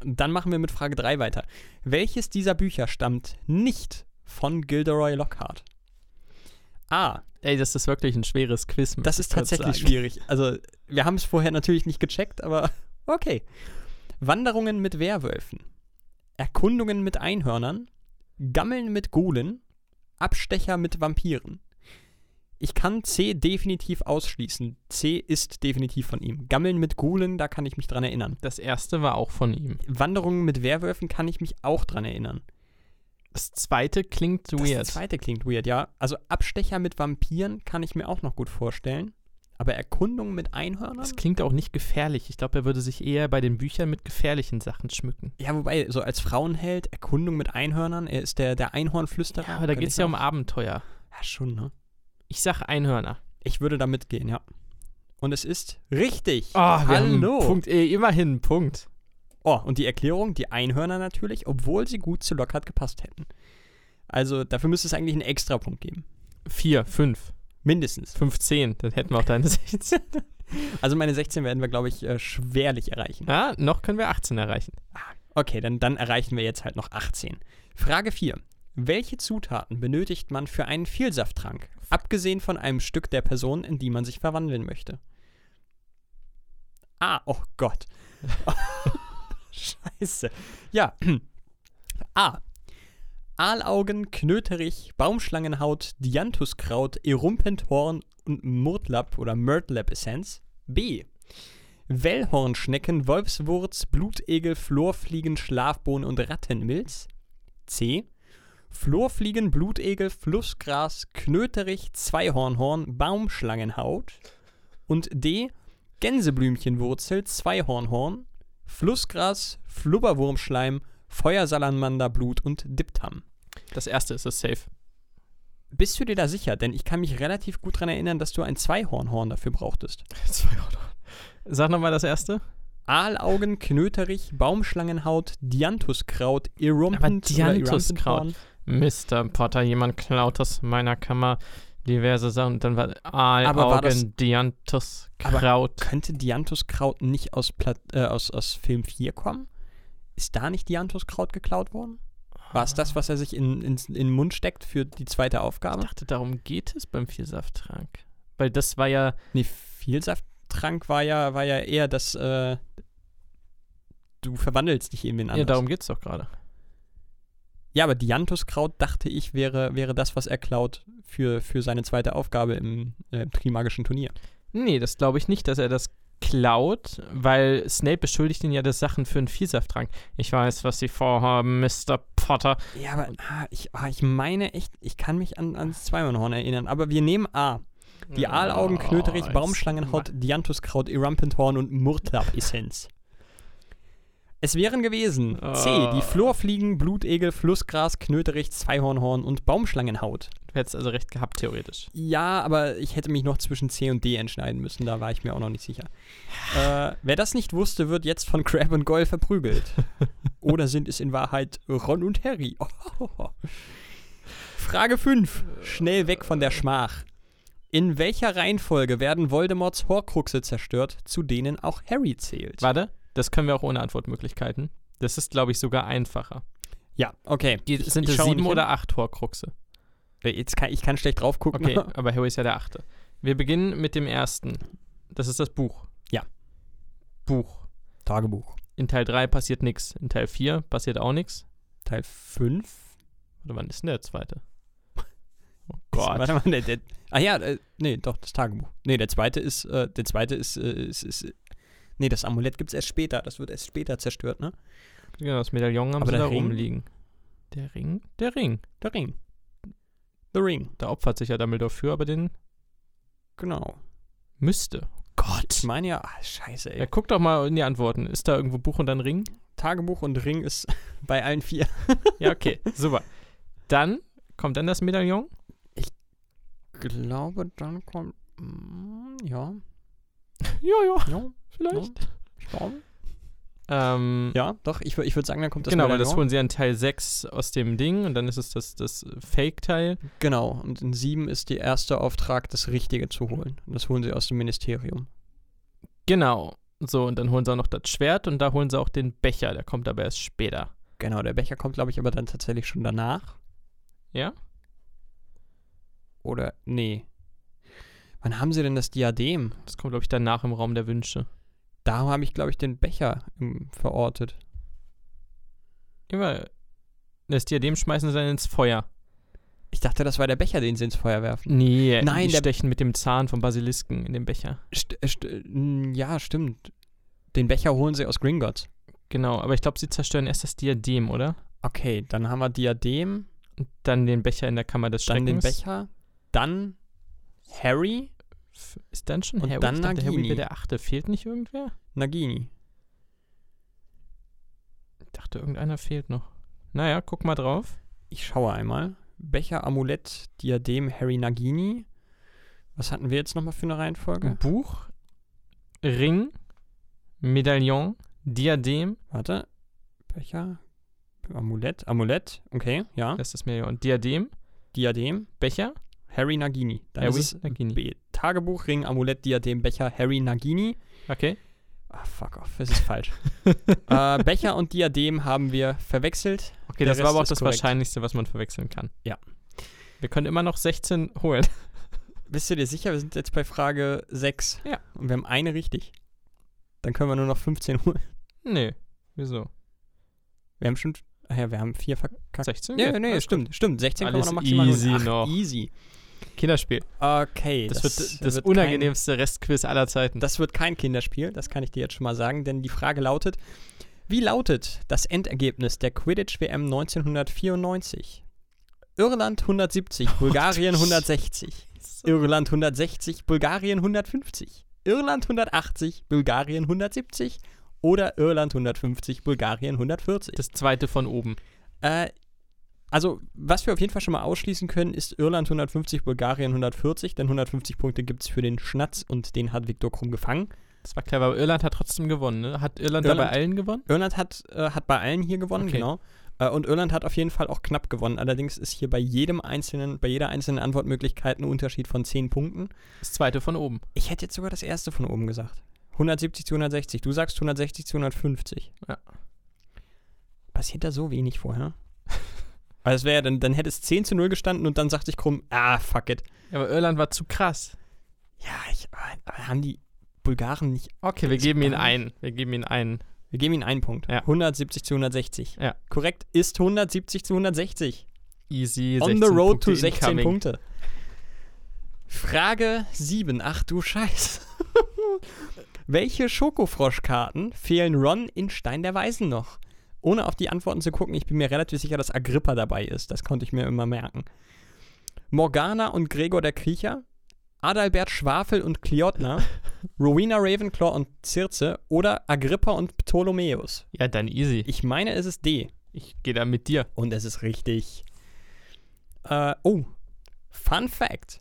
Dann machen wir mit Frage 3 weiter. Welches dieser Bücher stammt nicht von Gilderoy Lockhart? A. Ey, das ist wirklich ein schweres Quiz. Das ist tatsächlich sagen. schwierig. Also, wir haben es vorher natürlich nicht gecheckt, aber okay. Wanderungen mit Werwölfen. Erkundungen mit Einhörnern. Gammeln mit Gulen. Abstecher mit Vampiren. Ich kann C definitiv ausschließen. C ist definitiv von ihm. Gammeln mit Gulen, da kann ich mich dran erinnern. Das erste war auch von ihm. Wanderungen mit Werwölfen kann ich mich auch dran erinnern. Das zweite klingt Das weird. zweite klingt weird, ja. Also Abstecher mit Vampiren kann ich mir auch noch gut vorstellen. Aber Erkundungen mit Einhörnern? Das klingt auch nicht gefährlich. Ich glaube, er würde sich eher bei den Büchern mit gefährlichen Sachen schmücken. Ja, wobei, so als Frauenheld, Erkundung mit Einhörnern, er ist der, der Einhornflüsterer. Ja, aber da geht es ja um Abenteuer. Ja, schon, ne? Ich sag Einhörner. Ich würde da mitgehen, ja. Und es ist richtig. Oh, wir haben Hallo. Punkt. Ey, immerhin Punkt. Oh, und die Erklärung, die Einhörner natürlich, obwohl sie gut zu Lockhart gepasst hätten. Also dafür müsste es eigentlich einen Extrapunkt geben. Vier, fünf, Mindestens. 15. Dann hätten wir auch deine 16. Also meine 16 werden wir, glaube ich, äh, schwerlich erreichen. Ja, noch können wir 18 erreichen. Okay, dann, dann erreichen wir jetzt halt noch 18. Frage 4. Welche Zutaten benötigt man für einen Vielsafttrank, abgesehen von einem Stück der Person, in die man sich verwandeln möchte? Ah, oh Gott. Scheiße. Ja. A. Aalaugen, Knöterich, Baumschlangenhaut, Dianthuskraut, Erumpenthorn und Murtlap oder Myrtlap-Essenz. B. Wellhornschnecken, Wolfswurz, Blutegel, Florfliegen, Schlafbohne und Rattenmilz. C. Florfliegen, Blutegel, Flussgras, Knöterich, Zweihornhorn, Baumschlangenhaut. Und D. Gänseblümchenwurzel, Zweihornhorn, Flussgras, Flubberwurmschleim, Feuersalamandarblut und Diptam. Das erste ist es safe. Bist du dir da sicher? Denn ich kann mich relativ gut daran erinnern, dass du ein Zweihornhorn dafür brauchtest. Sag nochmal das erste. Aalaugen, Knöterich, Baumschlangenhaut, Dianthuskraut, Irrumpent oder. Mr. Potter, jemand klaut aus meiner Kammer diverse Sachen. Und dann war das- Aalaugen, Dianthuskraut. Könnte Dianthuskraut nicht aus, Plat äh, aus, aus Film 4 kommen? Ist da nicht Dianthuskraut geklaut worden? War es das, was er sich in, ins- in den Mund steckt für die zweite Ich Aufgabe? dachte, darum geht es beim Vielsafttrank. Weil das war ja, Nee, Vielsafttrank war ja, war ja eher das, äh, du verwandelst dich eben in ja anderes. darum geht es doch gerade. Ja, aber Dianthuskraut dachte ich wäre, wäre das, was er klaut für, für seine zweite Aufgabe im äh, Trimagischen Turnier. Nee, das glaube ich nicht, dass er das klaut, weil Snape beschuldigt ihn ja des Sachen für einen Vielsafttrank. Ich weiß, was sie vorhaben, Mr. Potter. Ja, aber ah, ich, ah, ich meine echt, ich kann mich an, ans Zweihornhorn erinnern. Aber wir nehmen A. Die Aalaugen, Knöterich, Oh, Baumschlangenhaut, Dianthuskraut, Irrumpenthorn und Murtlap-Essenz. Es wären gewesen C. Ah. Die Florfliegen, Blutegel, Flussgras, Knöterich, Zweihornhorn und Baumschlangenhaut. Hättest also recht gehabt, theoretisch. Ja, aber ich hätte mich noch zwischen C und D entscheiden müssen. Da war ich mir auch noch nicht sicher. Äh, wer das nicht wusste, wird jetzt von Crab und Goyle verprügelt. Oder sind es in Wahrheit Ron und Harry? Frage 5. Schnell weg von der Schmach. In welcher Reihenfolge werden Voldemorts Horcruxe zerstört, zu denen auch Harry zählt? Warte, das können wir auch ohne Antwortmöglichkeiten. Das ist, glaube ich, sogar einfacher. Ja, okay. Die, sind es sieben oder acht Horcruxe? Äh, Jetzt kann, ich kann schlecht drauf gucken. Okay, aber Harry ist ja der achte. Wir beginnen mit dem ersten. Das ist das Buch. Ja. Buch. Tagebuch. In Teil 3 passiert nichts. In Teil 4 passiert auch nichts. Teil 5. Oder wann ist denn der zweite? Oh Gott. Warte mal, der, der, ah ja, äh, nee, doch, das Tagebuch. Nee, der zweite ist, äh, der zweite ist, äh, ist, ist, nee, das Amulett gibt's erst später, das wird erst später zerstört, ne? Genau, das Medaillon haben Aber sie da Ring? rumliegen. Der Ring? Der Ring. Der Ring. The Ring, Da opfert sich ja Dumbledore für, aber den genau. müsste. Ich Gott. meine ja, ah, scheiße, ey. Ja, guck doch mal in die Antworten. Ist da irgendwo Buch und dann Ring? Tagebuch und Ring ist bei allen vier. Ja, okay. Super. Dann kommt dann das Medaillon. Ich glaube, dann kommt, mm, ja, Ja, ja, ja, vielleicht. ich glaube. Ähm, Ja, doch, ich, ich würde sagen, dann kommt das genau, weil das holen sie in Teil 6 aus dem Ding und dann ist es das, das Fake-Teil. Genau, und in sieben ist der erste Auftrag, das Richtige zu holen. Und das holen sie aus dem Ministerium. Genau. So, und dann holen sie auch noch das Schwert und da holen sie auch den Becher, der kommt aber erst später. Genau, der Becher kommt, glaube ich, aber dann tatsächlich schon danach. Ja? Oder, nee. Wann haben sie denn das Diadem? Das kommt, glaube ich, danach im Raum der Wünsche. Da habe ich, glaube ich, den Becher ähm, verortet. Immer. Das Diadem schmeißen sie dann ins Feuer. Ich dachte, das war der Becher, den sie ins Feuer werfen. Nee, Nein, die stechen mit dem Zahn vom Basilisken in den Becher. St st n- ja, stimmt. Den Becher holen sie aus Gringotts. Genau, aber ich glaube, sie zerstören erst das Diadem, oder? Okay, dann haben wir Diadem, Und dann den Becher in der Kammer des dann Schreckens. den Becher, dann Harry, Ist dann schon Und Harry? dann ich dachte, Harry wäre der Achte. Fehlt nicht irgendwer? Nagini. Ich dachte, irgendeiner fehlt noch. Naja, guck mal drauf. Ich schaue einmal. Becher, Amulett, Diadem, Harry, Nagini. Was hatten wir jetzt nochmal für eine Reihenfolge? Buch, Ring, Medaillon, Diadem, Warte. Becher, Amulett, Amulett, okay, ja. das ist das Medaillon. Diadem, Diadem, Becher, Harry, Nagini. Dann Harry, ist es Nagini. B. Tagebuch, Ring, Amulett, Diadem, Becher, Harry, Nagini. Okay. Ah, fuck off, das ist falsch. äh, Becher und Diadem haben wir verwechselt. Okay, Der das war Rest aber auch das korrekt. Wahrscheinlichste, was man verwechseln kann. Ja. Wir können immer noch 16 holen. Bist du dir sicher? Wir sind jetzt bei Frage 6. Ja. Und wir haben eine richtig. Dann können wir nur noch 15 holen. Nee, wieso? Wir haben schon. Ach ja, wir haben vier verkackt. 16? Nee, geht. nee, Alles stimmt, stimmt. 16 Alles können wir noch maximal easy holen. Ach, noch. Easy. Kinderspiel. Okay. Das, wird das wird unangenehmste Restquiz aller Zeiten. Kein, das wird kein Kinderspiel, das kann ich dir jetzt schon mal sagen, denn die Frage lautet: Wie lautet das Endergebnis der Quidditch-WM 1994? Irland 170, Bulgarien 160. Irland 160, Bulgarien 150. Irland 180, Bulgarien 170 oder Irland 150, Bulgarien 140. Das zweite von oben. Äh, also, was wir auf jeden Fall schon mal ausschließen können, ist Irland 150, Bulgarien 140, denn 150 Punkte gibt es für den Schnatz und den hat Viktor Krumm gefangen. Das war clever, aber Irland hat trotzdem gewonnen, ne? Hat Irland, da bei Irland- allen gewonnen? Irland hat, äh, hat bei allen hier gewonnen, Okay. genau. Äh, und Irland hat auf jeden Fall auch knapp gewonnen. Allerdings ist hier bei jedem einzelnen, bei jeder einzelnen Antwortmöglichkeit ein Unterschied von 10 Punkten. Das zweite von oben. Ich hätte jetzt sogar das erste von oben gesagt. 170 zu 160. Du sagst 160 zu 150. Ja. Passiert da so wenig vorher? Also es wäre, dann, dann hätte es 10 zu 0 gestanden und dann sagte ich krumm, ah, fuck it. Ja, aber Irland war zu krass. Ja, ich, aber, aber haben die Bulgaren nicht. Okay, wir geben ihn Spannend. einen. Wir geben ihn einen. Wir geben ihnen einen Punkt. Ja. 170 zu 160. Ja. Korrekt ist 170 zu 160. Easy. On 16 the road Punkte to 16 incoming. Punkte. Frage 7. Ach du Scheiß. Welche Schokofroschkarten fehlen Ron in Stein der Weisen noch? Ohne auf die Antworten zu gucken, ich bin mir relativ sicher, dass Agrippa dabei ist. Das konnte ich mir immer merken. Morgana und Gregor der Kriecher, Adalbert Schwafel und Kleotna, Rowena Ravenclaw und Circe oder Agrippa und Ptolomäus. Ja, dann easy. Ich meine, es ist D. Ich gehe da mit dir. Und es ist richtig. Äh, oh, Fun Fact.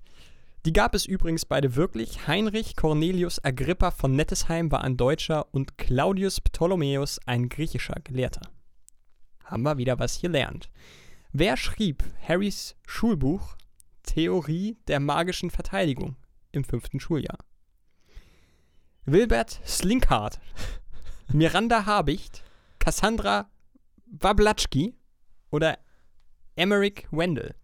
Die gab es übrigens beide wirklich. Heinrich Cornelius Agrippa von Nettesheim war ein Deutscher und Claudius Ptolomäus ein griechischer Gelehrter. Haben wir wieder was hier lernt. Wer schrieb Harrys Schulbuch Theorie der magischen Verteidigung im fünften Schuljahr? Wilbert Slinkhardt, Miranda Habicht, Cassandra Wablatschki oder Emmerich Wendell?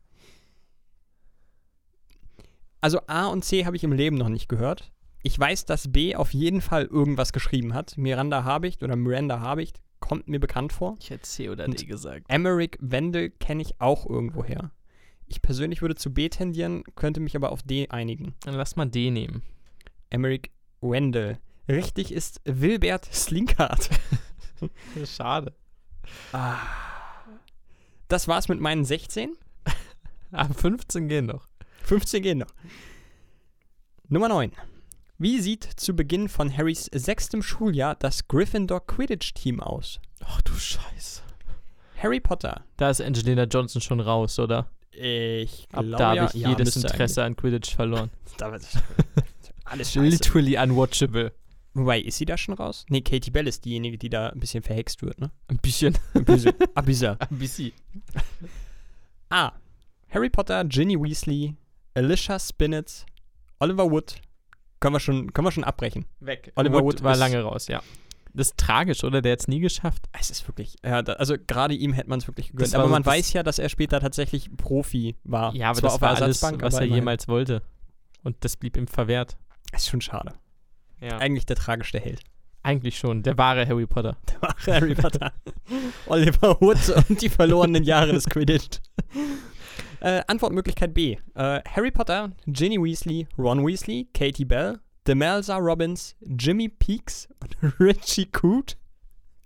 Also A und C habe ich im Leben noch nicht gehört. Ich weiß, dass B auf jeden Fall irgendwas geschrieben hat. Miranda Habicht oder Miranda Habicht kommt mir bekannt vor. Ich hätte C oder Und- D gesagt. Emmerich Wendell kenne ich auch irgendwoher. Ich persönlich würde zu B tendieren, könnte mich aber auf D einigen. Dann lass mal D nehmen. Emmerich Wendell. Richtig ist Wilbert Slinkhardt. Schade. Ah. Das war's mit meinen 16. Ah, 15 gehen noch. 15 gehen noch. Nummer 9. Wie sieht zu Beginn von Harrys sechstem Schuljahr das Gryffindor Quidditch-Team aus? Ach du Scheiße. Harry Potter. Da ist Angelina Johnson schon raus, oder? Ich Ab glaube, da habe ja, ich ja, jedes Interesse an Quidditch verloren. Alles scheiße. Literally unwatchable. Wobei, ist sie da schon raus? Nee, Katie Bell ist diejenige, die da ein bisschen verhext wird, ne? Ein bisschen. Ein bisschen. Ein bisschen. A. Harry Potter, Ginny Weasley, Alicia Spinnet, Oliver Wood. Können wir schon, können wir schon abbrechen. Weg. Oliver Wood Wood war lange raus, ja. Das ist tragisch, oder? Der hat es nie geschafft. Es ist wirklich, ja, da, also gerade ihm hätte man es wirklich gegönnt. Das Aber so man das- weiß ja, dass er später tatsächlich Profi war. Ja, aber Zwar das auf war alles, was aber er jemals wollte. Und das blieb ihm verwehrt. Ist schon schade. Ja. Eigentlich der tragischste Held. Eigentlich schon, der wahre Harry Potter. Der war Harry Potter. Oliver Wood und die verlorenen Jahre des Quidditch. Äh, Antwortmöglichkeit B. Äh, Harry Potter, Ginny Weasley, Ron Weasley, Katie Bell, Demelza Robbins, Jimmy Peaks und Richie Coot.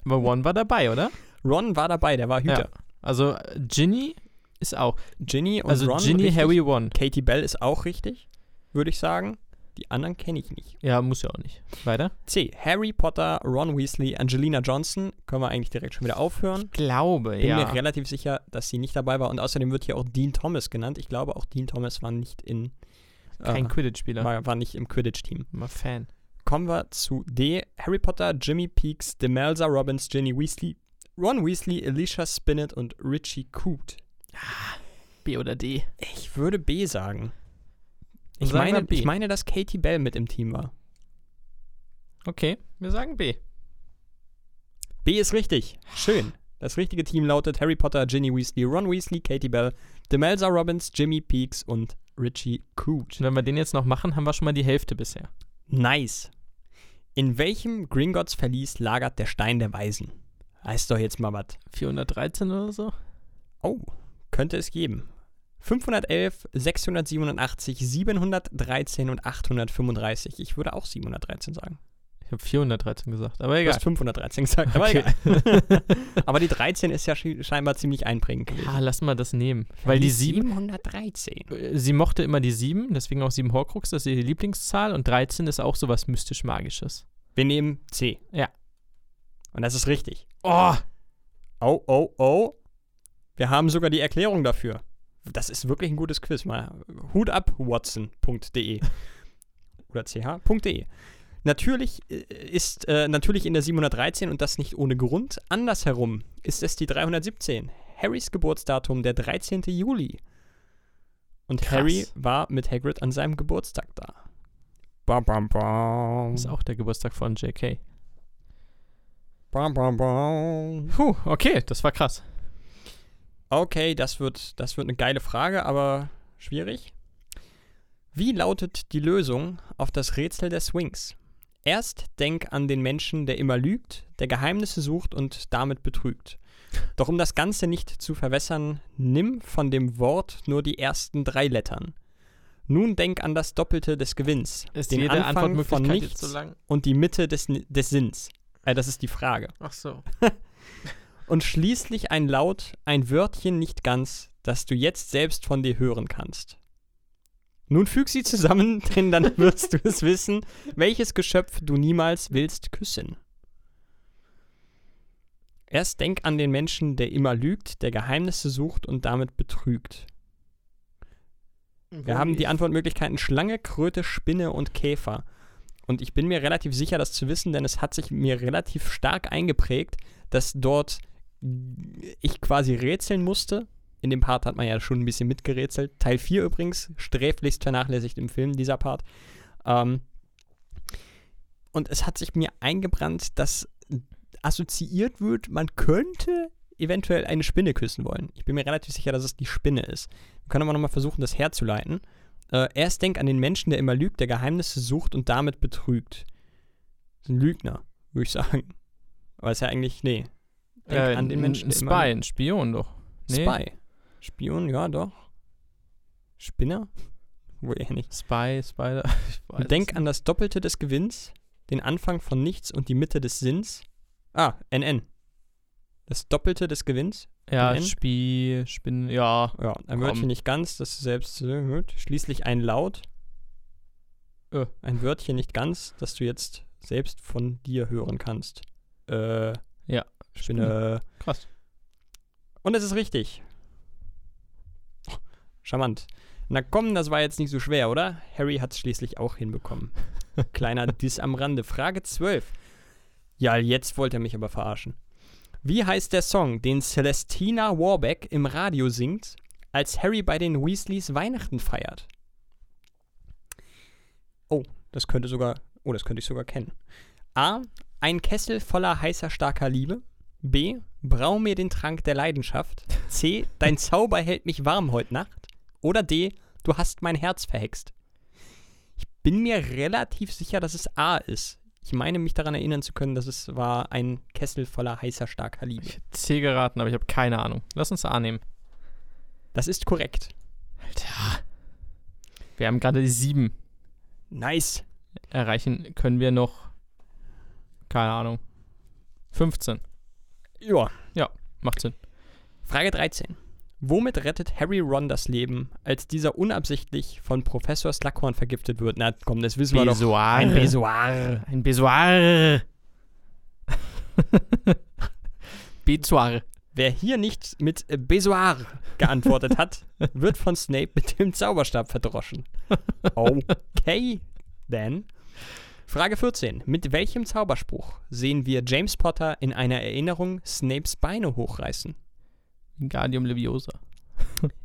Aber One war dabei, oder? Ron war dabei, der war Hüter. Also äh, Ginny ist auch. Ginny und Also Ron Ginny, richtig. Harry, One. Katie Bell ist auch richtig, würde ich sagen. Die anderen kenne ich nicht. Ja, muss ja auch nicht. Weiter? C. Harry Potter, Ron Weasley, Angelina Johnson. Können wir eigentlich direkt schon wieder aufhören. Glaube, Bin ja. mir relativ sicher, dass sie nicht dabei war. Und außerdem wird hier auch Dean Thomas genannt. Ich glaube, auch Dean Thomas war nicht in Kein äh, Quidditch-Spieler. war, war nicht im Quidditch-Team. Mal Fan. Kommen wir zu D. Harry Potter, Jimmy Peaks, Demelza Robbins, Ginny Weasley, Ron Weasley, Alicia Spinnet und Richie Coot. B oder D? Ich würde B sagen. Ich meine, ich meine, dass Katie Bell mit im Team war. Okay, wir sagen B. B ist richtig. Schön. Das richtige Team lautet Harry Potter, Ginny Weasley, Ron Weasley, Katie Bell, Demelza Robbins, Jimmy Peaks und Richie Coot. Und wenn wir den jetzt noch machen, haben wir schon mal die Hälfte bisher. Nice. In welchem Gringotts Verlies lagert der Stein der Weisen? Heißt doch jetzt mal was. 413 oder so? Oh, könnte es geben. 511, 687, 713 und 835. Ich würde auch 713 sagen. Ich habe 413 gesagt, aber Du egal. hast 513 gesagt, aber Okay. egal. aber die 13 ist ja scheinbar ziemlich einprägend gewesen. Ja, lass mal das nehmen. Weil die 7, 713. äh, sie mochte immer die 7, deswegen auch 7 Horcrux, das ist ihre Lieblingszahl und 13 ist auch sowas mystisch-magisches. Wir nehmen C. Ja. Und das ist richtig. Oh! Oh, oh, oh. Wir haben sogar die Erklärung dafür. Das ist wirklich ein gutes Quiz. Mal Hut ab, watson.de oder ch.de. Natürlich äh, ist äh, natürlich in der 713 und das nicht ohne Grund. Andersherum ist es die 317. Harrys Geburtsdatum der 13. Juli. Und Krass. Harry war mit Hagrid an seinem Geburtstag da. Bam, bam, bam. Ist auch der Geburtstag von JK. Bam, bam, bam. Puh, okay, das war krass. Okay, das wird, das wird eine geile Frage, aber schwierig. Wie lautet die Lösung auf das Rätsel der Swings? Erst denk an den Menschen, der immer lügt, der Geheimnisse sucht und damit betrügt. Doch um das Ganze nicht zu verwässern, nimm von dem Wort nur die ersten drei Lettern. Nun denk an das Doppelte des Gewinns, Ist den jede Anfang von nichts so und die Mitte des, des Sinns. Äh, das ist die Frage. Ach so. Und schließlich ein Laut, ein Wörtchen nicht ganz, das du jetzt selbst von dir hören kannst. Nun füg sie zusammen, denn dann wirst du es wissen, welches Geschöpf du niemals willst küssen. Erst denk an den Menschen, der immer lügt, der Geheimnisse sucht und damit betrügt. Wir haben die Antwortmöglichkeiten Schlange, Kröte, Spinne und Käfer. Und ich bin mir relativ sicher, das zu wissen, denn es hat sich mir relativ stark eingeprägt, dass dort ich quasi rätseln musste. In dem Part hat man ja schon ein bisschen mitgerätselt. Teil 4 übrigens, sträflichst vernachlässigt im Film, dieser Part. Ähm, und es hat sich mir eingebrannt, dass assoziiert wird, man könnte eventuell eine Spinne küssen wollen. Ich bin mir relativ sicher, dass es die Spinne ist. Wir können aber nochmal versuchen, das herzuleiten. Äh, erst denk an den Menschen, der immer lügt, der Geheimnisse sucht und damit betrügt. Das ist ein Lügner, würde ich sagen. Aber ist ja eigentlich, nee. Denk Äh, an den Menschen, ein Spy, ein Spion doch. Nee. Spy. Spion, ja, doch. Spinner? Wohl eher nicht. Spy, Spider. Ich weiß es Denk an das Doppelte des Gewinns, den Anfang von nichts und die Mitte des Sinns. Ah, NN. Das Doppelte des Gewinns. Ja, NN? Spie, Spinne, ja. Ja, ein. Wörtchen nicht ganz, das selbst äh, hört. Schließlich ein Laut. Äh, ein Wörtchen nicht ganz, das du jetzt selbst von dir hören kannst. Äh, Ja, Spinne. Krass. Und es ist richtig. Oh, charmant. Na komm, das war jetzt nicht so schwer, oder? Harry hat es schließlich auch hinbekommen. Kleiner Diss am Rande. Frage 12. Ja, jetzt wollte er mich aber verarschen. Wie heißt der Song, den Celestina Warbeck im Radio singt, als Harry bei den Weasleys Weihnachten feiert? Oh, das könnte sogar, oh, das könnte ich sogar kennen. A. Ein Kessel voller heißer, starker Liebe. B. Brau mir den Trank der Leidenschaft. C. Dein Zauber hält mich warm heut Nacht. Oder D. Du hast mein Herz verhext. bin mir relativ sicher, dass es A ist. Ich meine mich daran erinnern zu können, dass es war ein Kessel voller heißer, starker Liebe. Ich hätte C geraten, aber ich habe keine Ahnung. Lass uns A nehmen. Das ist korrekt. Alter. Wir haben gerade die 7. Nice. Erreichen können wir noch, keine Ahnung, 15. Ja. Macht Sinn. Frage 13. Womit rettet Harry Ron das Leben, als dieser unabsichtlich von Professor Slughorn vergiftet wird? Na komm, das wissen wir doch. Besoir. Ein Besoir. Ein Besoir. Besoir. Wer hier nicht mit Besoir geantwortet hat, wird von Snape mit dem Zauberstab verdroschen. Okay, then. Frage 14. Mit welchem Zauberspruch sehen wir James Potter in einer Erinnerung Snapes Beine hochreißen? Guardium Leviosa.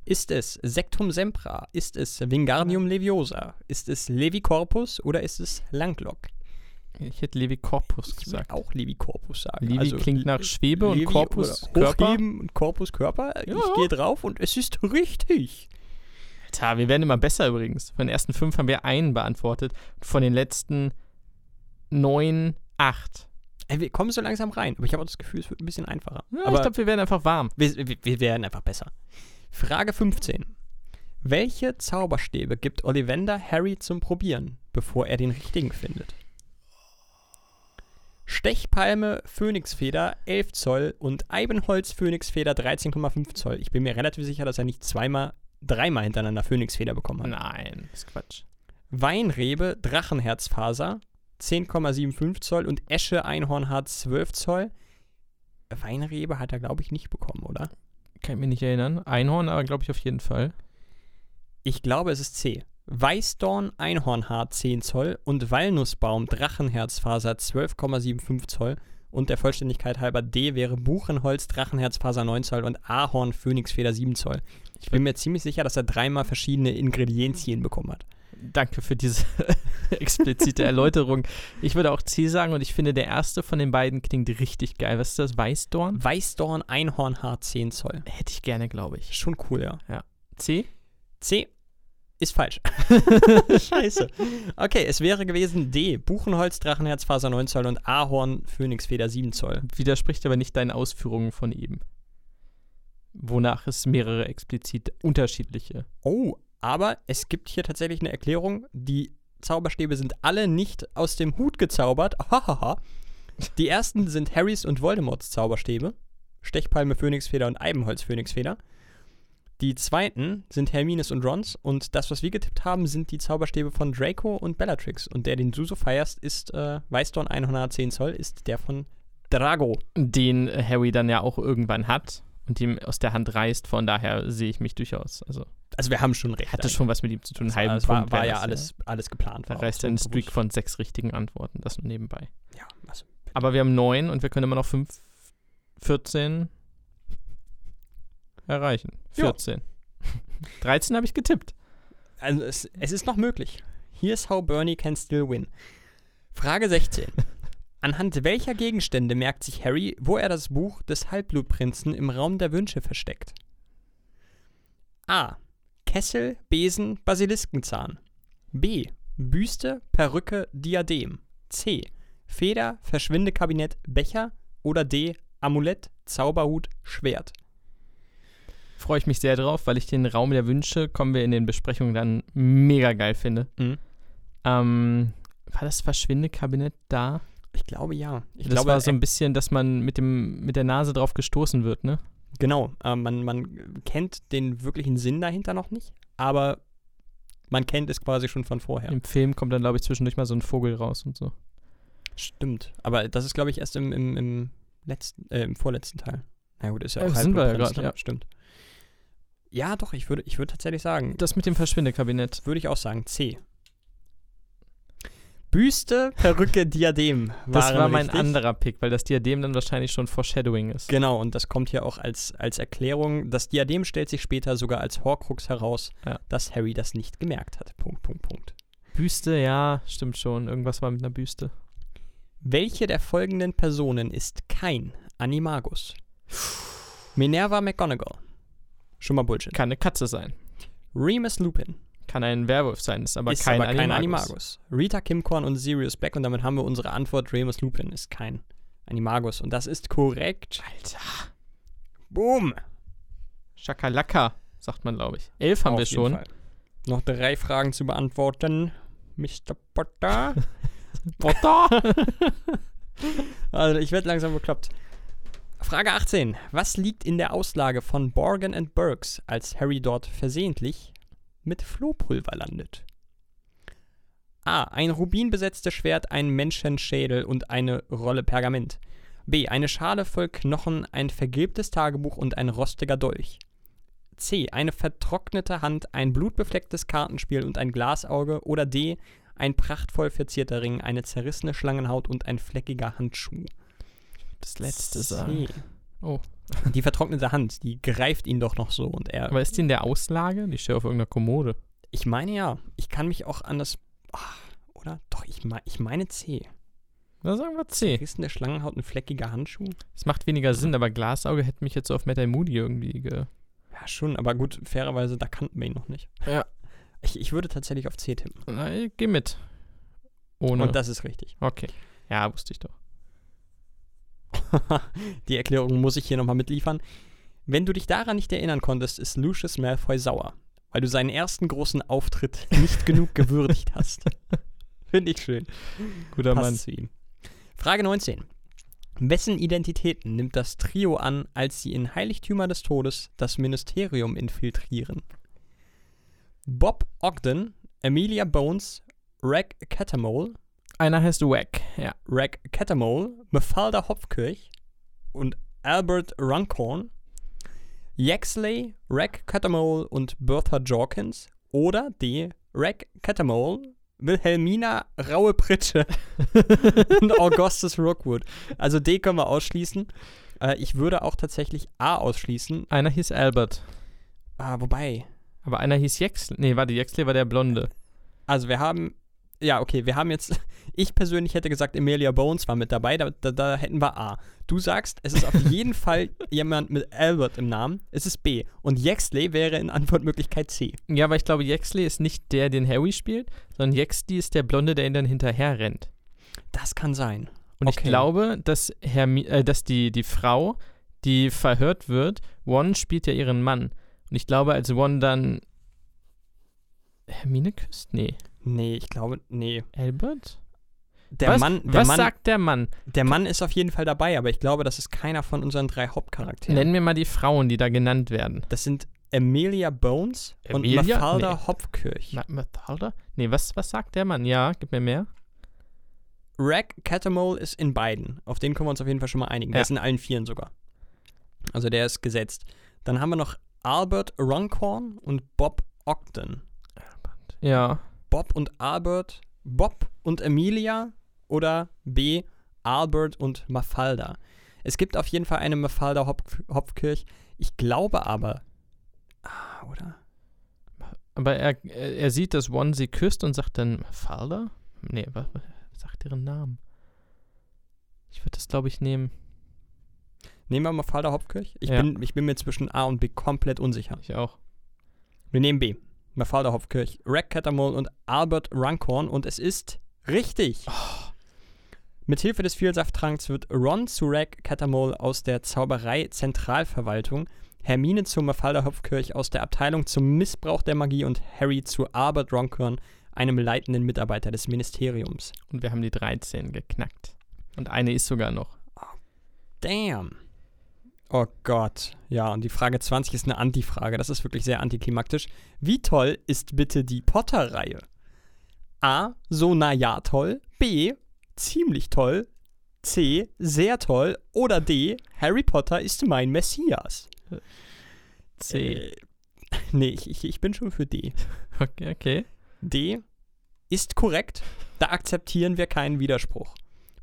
Ist es Sectum Sempra? Ist es Wingardium Leviosa? Ist es Levicorpus oder ist es Langlock? Ich hätte Levi Corpus Ich gesagt. auch Levicorpus sagen. Levi Also, klingt nach Schwebe und Levi Corpus oder Körper. Und Corpus Körper. Ja. Ich gehe drauf und es ist richtig. Alter, wir werden immer besser übrigens. Von den ersten fünf haben wir einen beantwortet. Von den letzten neun, acht. Ey, wir kommen so langsam rein, aber ich habe auch das Gefühl, es wird ein bisschen einfacher. Ja, aber ich glaube, wir werden einfach warm. wir, wir, wir werden einfach besser. Frage 15. Welche Zauberstäbe gibt Ollivander Harry zum Probieren, bevor er den richtigen findet? Stechpalme, Phönixfeder 11 Zoll und Eibenholz, Phönixfeder 13,5 Zoll. Ich bin mir relativ sicher, dass er nicht zweimal, dreimal hintereinander Phönixfeder bekommen hat. Nein, ist Quatsch. Weinrebe, Drachenherzfaser 10,75 Zoll und Esche, Einhornhaar 12 Zoll. Weinrebe hat er, glaube ich, nicht bekommen, oder? Kann ich mich nicht erinnern. Einhorn, aber glaube ich auf jeden Fall. Ich glaube, es ist C. Weißdorn, Einhornhaar 10 Zoll und Walnussbaum, Drachenherzfaser 12,75 Zoll. Und der Vollständigkeit halber D wäre Buchenholz, Drachenherzfaser 9 Zoll und Ahorn, Phönixfeder 7 Zoll. Ich bin mir ziemlich sicher, dass er dreimal verschiedene Ingredienzien bekommen hat. Danke für diese explizite Erläuterung. Ich würde auch C sagen und ich finde, der erste von den beiden klingt richtig geil. Was ist das? Weißdorn? Weißdorn, Einhornhaar 10 Zoll. Hätte ich gerne, glaube ich. Schon cool, ja. C? C ist falsch. Scheiße. Okay, es wäre gewesen D. Buchenholz, Drachenherzfaser 9 Zoll und Ahorn, Phönixfeder 7 Zoll. Widerspricht aber nicht deinen Ausführungen von eben. Wonach es mehrere explizit unterschiedliche. Oh, aber es gibt hier tatsächlich eine Erklärung. Die Zauberstäbe sind alle nicht aus dem Hut gezaubert. Hahaha. Die ersten sind Harrys und Voldemorts Zauberstäbe. Stechpalme, Phönixfeder und Eibenholz, Phönixfeder. Die zweiten sind Hermines und Rons. Und das, was wir getippt haben, sind die Zauberstäbe von Draco und Bellatrix. Und der, den du so feierst, ist äh, Weißdorn 110 Zoll, ist der von Drago. Den Harry dann ja auch irgendwann hat und ihm aus der Hand reißt. Von daher sehe ich mich durchaus. Also Also wir haben schon recht. hatte schon was mit ihm zu tun. Einen halben war, Punkt war wäre ja alles, alles geplant. Da war reißt einen Streak von sechs richtigen Antworten. Das nur nebenbei. Ja, also Aber wir haben neun und wir können immer noch fünf, 14 erreichen. Ja. 14. 13 habe ich getippt. Also es, es ist noch möglich. Here's how Bernie can still win. Frage 16. Anhand welcher Gegenstände merkt sich Harry, wo er das Buch des Halbblutprinzen im Raum der Wünsche versteckt? A. Kessel, Besen, Basiliskenzahn. B. Büste, Perücke, Diadem. C. Feder, Verschwindekabinett, Becher. Oder D. Amulett, Zauberhut, Schwert. Freue ich mich sehr drauf, weil ich den Raum der Wünsche, kommen wir in den Besprechungen dann, mega geil finde. Mhm. Ähm, war das Verschwindekabinett da? Ich glaube ja. Ich das glaube, war so ein bisschen, dass man mit, dem, mit der Nase drauf gestoßen wird, ne? Genau, äh, man, man kennt den wirklichen Sinn dahinter noch nicht, aber man kennt es quasi schon von vorher. Im Film kommt dann, glaube ich, zwischendurch mal so ein Vogel raus und so. Stimmt, aber das ist, glaube ich, erst im, im, im, letzten, äh, im vorletzten Teil. Na gut, ist ja Äh, auch sind wir ja grad, ne? ja. Stimmt. Ja, doch, ich würde ich würd tatsächlich sagen, Das mit dem Verschwindekabinett. würde ich auch sagen, C. Büste, Perücke, Diadem. Das war mein richtig. anderer Pick, weil das Diadem dann wahrscheinlich schon Foreshadowing ist. Genau, und das kommt hier auch als, als Erklärung. Das Diadem stellt sich später sogar als Horcrux heraus, Ja. dass Harry das nicht gemerkt hat. Punkt, Punkt, Punkt. Büste, ja, stimmt schon. Irgendwas war mit einer Büste. Welche der folgenden Personen ist kein Animagus? Minerva McGonagall. Schon mal Bullshit. Kann eine Katze sein. Remus Lupin. Kann ein Werwolf sein, ist aber ist kein aber kein Animagus. Animagus. Rita Kimcorn und Sirius Black und damit haben wir unsere Antwort. Remus Lupin ist kein Animagus und das ist korrekt. Alter. Boom. Schakalaka, sagt man, glaube ich. Elf haben Auf wir schon. Fall. Noch drei Fragen zu beantworten. Mr. Potter. Potter. also ich werde langsam bekloppt. Frage 18. Was liegt in der Auslage von Borgen and Burks, als Harry dort versehentlich mit Flohpulver landet? A. Ein rubinbesetztes Schwert, ein Menschenschädel und eine Rolle Pergament. B. Eine Schale voll Knochen, ein vergilbtes Tagebuch und ein rostiger Dolch. C. Eine vertrocknete Hand, ein blutbeflecktes Kartenspiel und ein Glasauge. Oder D. Ein prachtvoll verzierter Ring, eine zerrissene Schlangenhaut und ein fleckiger Handschuh. Das letzte sagen. C. Oh. Die vertrocknete Hand, die greift ihn doch noch so und er. Aber ist die in der Auslage? Die steht auf irgendeiner Kommode. Ich meine ja. Ich kann mich auch an das. Ach, oder? Doch, ich, mein, ich meine C. Na, sagen wir C. Zerrissene Schlangenhaut, ein fleckiger Handschuh? Es macht weniger Sinn, aber Glasauge hätte mich jetzt so auf Metal Moody irgendwie ge. Ja, schon, aber gut, fairerweise, da kannten wir ihn noch nicht. Ja. Ich, ich würde tatsächlich auf C tippen. Na, ich geh mit. Ohne. Und das ist richtig. okay. Ja, wusste ich doch. Die Erklärung muss ich hier nochmal mitliefern. Wenn du dich daran nicht erinnern konntest, ist Lucius Malfoy sauer, weil du seinen ersten großen Auftritt nicht genug gewürdigt hast. Finde ich schön. Guter Passt Mann. zu ihm. Frage 19. Wessen Identitäten nimmt das Trio an, als sie in Heiligtümer des Todes das Ministerium infiltrieren? Bob Ogden, Amelia Bones, Reg Catamole, Einer heißt Wack. Ja. Reg Catamole, Mafalda Hopfkirch und Albert Runcorn, Yaxley, Reg Catamole und Bertha Jorkins oder D. Reg Catamole, Wilhelmina Raue Pritsche und Augustus Rookwood. Also D können wir ausschließen. Äh, ich würde auch tatsächlich A ausschließen. Einer hieß Albert. Ah, wobei, Aber einer hieß Jexley. Nee, warte, Jexley war der Blonde. also wir haben, ja, okay, wir haben jetzt, ich persönlich hätte gesagt, Emilia Bones war mit dabei, da, da, da hätten wir A. Du sagst, es ist auf jeden Fall jemand mit Albert im Namen, es ist B. Und Yaxley wäre in Antwortmöglichkeit C. Ja, aber ich glaube, Jexley ist nicht der, den Harry spielt, sondern Jexley ist der Blonde, der ihn dann hinterher rennt. Das kann sein. Und ich Okay. glaube, dass, Hermi äh, dass die, die Frau, die verhört wird, One spielt ja ihren Mann. Und ich glaube, als One dann Hermine küsst? Nee. Nee, ich glaube, nee. Albert? Der was Mann, der was Mann, sagt der Mann? der Mann ist auf jeden Fall dabei, aber ich glaube, das ist keiner von unseren drei Hauptcharakteren. Nenn mir mal die Frauen, die da genannt werden. Das sind Emilia Bones Emilia? und Mafalda Nee. Hopfkirch. Ma Mafalda? Nee, was, was sagt der Mann? Ja, gib mir mehr. Reg Catamole ist in beiden. Auf den können wir uns auf jeden Fall schon mal einigen. Der Ja. ist in allen vieren sogar. Also der ist gesetzt. Dann haben wir noch Albert Runcorn und Bob Ogden. Ja. Bob und Albert, Bob und Emilia oder B. Albert und Mafalda. Es gibt auf jeden Fall eine Mafalda Hopf Hopfkirch. Ich glaube aber. Ah, oder? Aber er, er sieht, dass One sie küsst und sagt dann Mafalda? Nee, was, was sagt ihren Namen? Ich würde das, glaube ich, nehmen. Nehmen wir Mafalda Hopfkirch? Ich, Ja. bin, ich bin mir zwischen A und B komplett unsicher. Ich auch. Wir nehmen B. Mafalda Hopfkirch, Reg Catamole und Albert Runcorn und es ist richtig. Mit Hilfe des Vielsafttranks wird Ron zu Reg Catamole aus der Zauberei-Zentralverwaltung, Hermine zu Mafalda Hopfkirch aus der Abteilung zum Missbrauch der Magie und Harry zu Albert Runcorn, einem leitenden Mitarbeiter des Ministeriums. Und wir haben die 13 geknackt. Und eine ist sogar noch. Damn. Oh Gott. Ja, und die Frage 20 ist eine Antifrage. Das ist wirklich sehr antiklimaktisch. Wie toll ist bitte die Potter-Reihe? A. So na ja toll. B. Ziemlich toll. C. Sehr toll. Oder D. Harry Potter ist mein Messias. C. Äh, nee, ich, ich, ich bin schon für D. Okay, okay. D. Ist korrekt. Da akzeptieren wir keinen Widerspruch.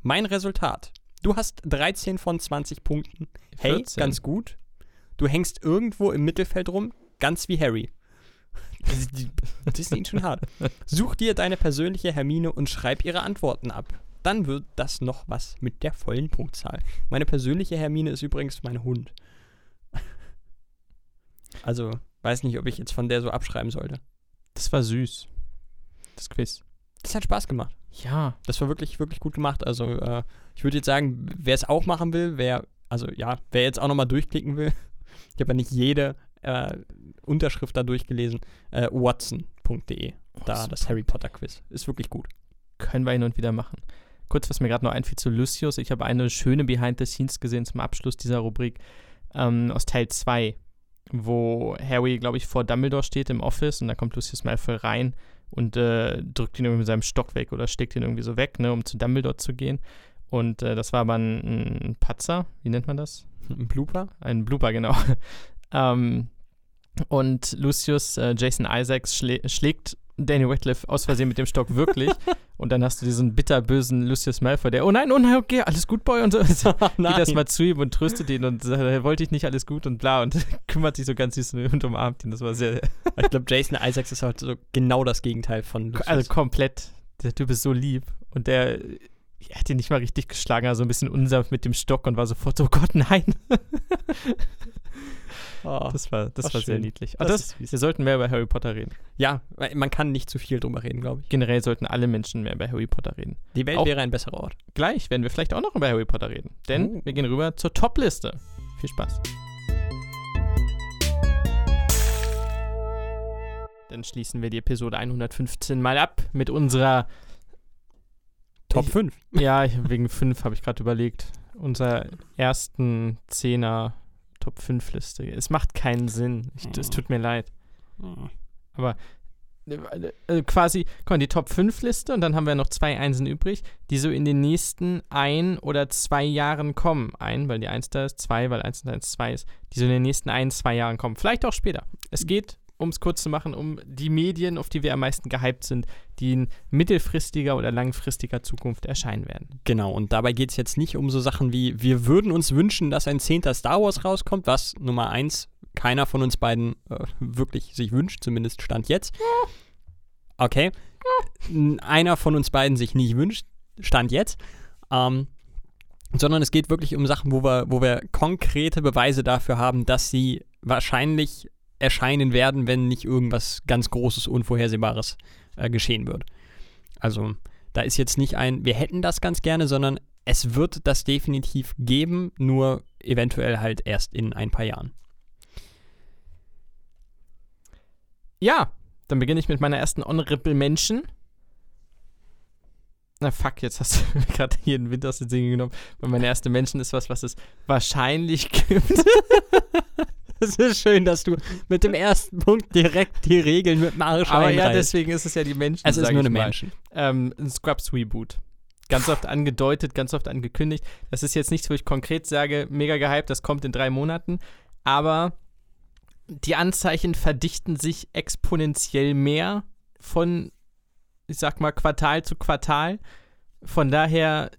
Mein Resultat. Du hast 13 von 20 Punkten. Hey, 14. ganz gut. Du hängst irgendwo im Mittelfeld rum, ganz wie Harry. Das ist, das ist ihn schon hart. Such dir deine persönliche Hermine und schreib ihre Antworten ab. Dann wird das noch was mit der vollen Punktzahl. Meine persönliche Hermine ist übrigens mein Hund. Also, weiß nicht, ob ich jetzt von der so abschreiben sollte. Das war süß. Das Quiz. Das hat Spaß gemacht. Ja. Das war wirklich, wirklich gut gemacht. Also, äh, ich würde jetzt sagen, wer es auch machen will, wer, also ja, wer jetzt auch nochmal durchklicken will, ich habe ja nicht jede äh, Unterschrift da durchgelesen, äh, watson.de. Da das Harry Potter Quiz. Ist wirklich gut. Können wir hin und wieder machen. Kurz, was mir gerade noch einfiel zu Lucius. Ich habe eine schöne Behind the Scenes gesehen zum Abschluss dieser Rubrik ähm, aus Teil 2, wo Harry, glaube ich, vor Dumbledore steht im Office und da kommt Lucius Malfoy rein und äh, drückt ihn irgendwie mit seinem Stock weg oder steckt ihn irgendwie so weg, ne, um zu Dumbledore zu gehen. Und äh, das war aber ein, ein Patzer, wie nennt man das? Ein Blooper? Ein Blooper, genau. ähm, und Lucius, äh, Jason Isaacs, schlä schlägt Danny Radcliffe aus Versehen mit dem Stock wirklich. und dann hast du diesen bitterbösen Lucius Malfoy, der, oh nein, oh nein, okay, alles gut, Boy. Und so geht das mal zu ihm und tröstet ihn und sagt, wollte ich nicht alles gut und bla. Und kümmert sich so ganz süß und umarmt ihn. Das war sehr. ich glaube, Jason Isaacs ist halt so genau das Gegenteil von Lucius. Also komplett. Der Typ ist so lieb. Und der er hat ihn nicht mal richtig geschlagen, also ein bisschen unsanft mit dem Stock und war sofort so, oh Gott, nein. Oh, das war, das war sehr niedlich. Das das, wir sollten mehr über Harry Potter reden. Ja, man kann nicht zu viel drüber reden, glaube ich. Generell sollten alle Menschen mehr über Harry Potter reden. Die Welt auch wäre ein besserer Ort. Gleich werden wir vielleicht auch noch über Harry Potter reden. Denn oh. wir gehen rüber zur Top-Liste. Viel Spaß. Dann schließen wir die Episode 115 mal ab mit unserer Top 5. Ja, wegen 5 habe ich gerade überlegt. Unser ersten Zehner Top 5 Liste. Es macht keinen Sinn. Ich, es tut mir leid. Aber äh, äh, quasi, guck mal, die Top 5 Liste und dann haben wir noch zwei Einsen übrig, die so in den nächsten ein oder zwei Jahren kommen. Ein, weil die 1 da ist, zwei, weil 1 und 1 2 ist, die so in den nächsten ein, zwei Jahren kommen. Vielleicht auch später. Es geht um es kurz zu machen, um die Medien, auf die wir am meisten gehypt sind, die in mittelfristiger oder langfristiger Zukunft erscheinen werden. Genau, und dabei geht es jetzt nicht um so Sachen wie, wir würden uns wünschen, dass ein zehnter Star Wars rauskommt, was Nummer eins keiner von uns beiden äh, wirklich sich wünscht, zumindest Stand jetzt. Okay. Einer von uns beiden sich nicht wünscht, Stand jetzt. Ähm, sondern es geht wirklich um Sachen, wo wir, wo wir konkrete Beweise dafür haben, dass sie wahrscheinlich erscheinen werden, wenn nicht irgendwas ganz Großes, Unvorhersehbares äh, geschehen wird. Also da ist jetzt nicht ein, wir hätten das ganz gerne, sondern es wird das definitiv geben, nur eventuell halt erst in ein paar Jahren. Ja, dann beginne ich mit meiner ersten Honorable Mention. Na fuck, jetzt hast du mir gerade hier den Wind aus den Singen genommen, weil meine erste Mention ist was, was es wahrscheinlich gibt. Es ist schön, dass du mit dem ersten Punkt direkt die Regeln mit dem Arsch Aber ja, deswegen ist es ja die Menschen. Es ist nur eine Menschen. Ähm, ein Scrubs Reboot. Ganz oft angedeutet, ganz oft angekündigt. Das ist jetzt nichts, wo ich konkret sage, mega gehypt, das kommt in drei Monaten. Aber die Anzeichen verdichten sich exponentiell mehr von, ich sag mal, Quartal zu Quartal. Von daher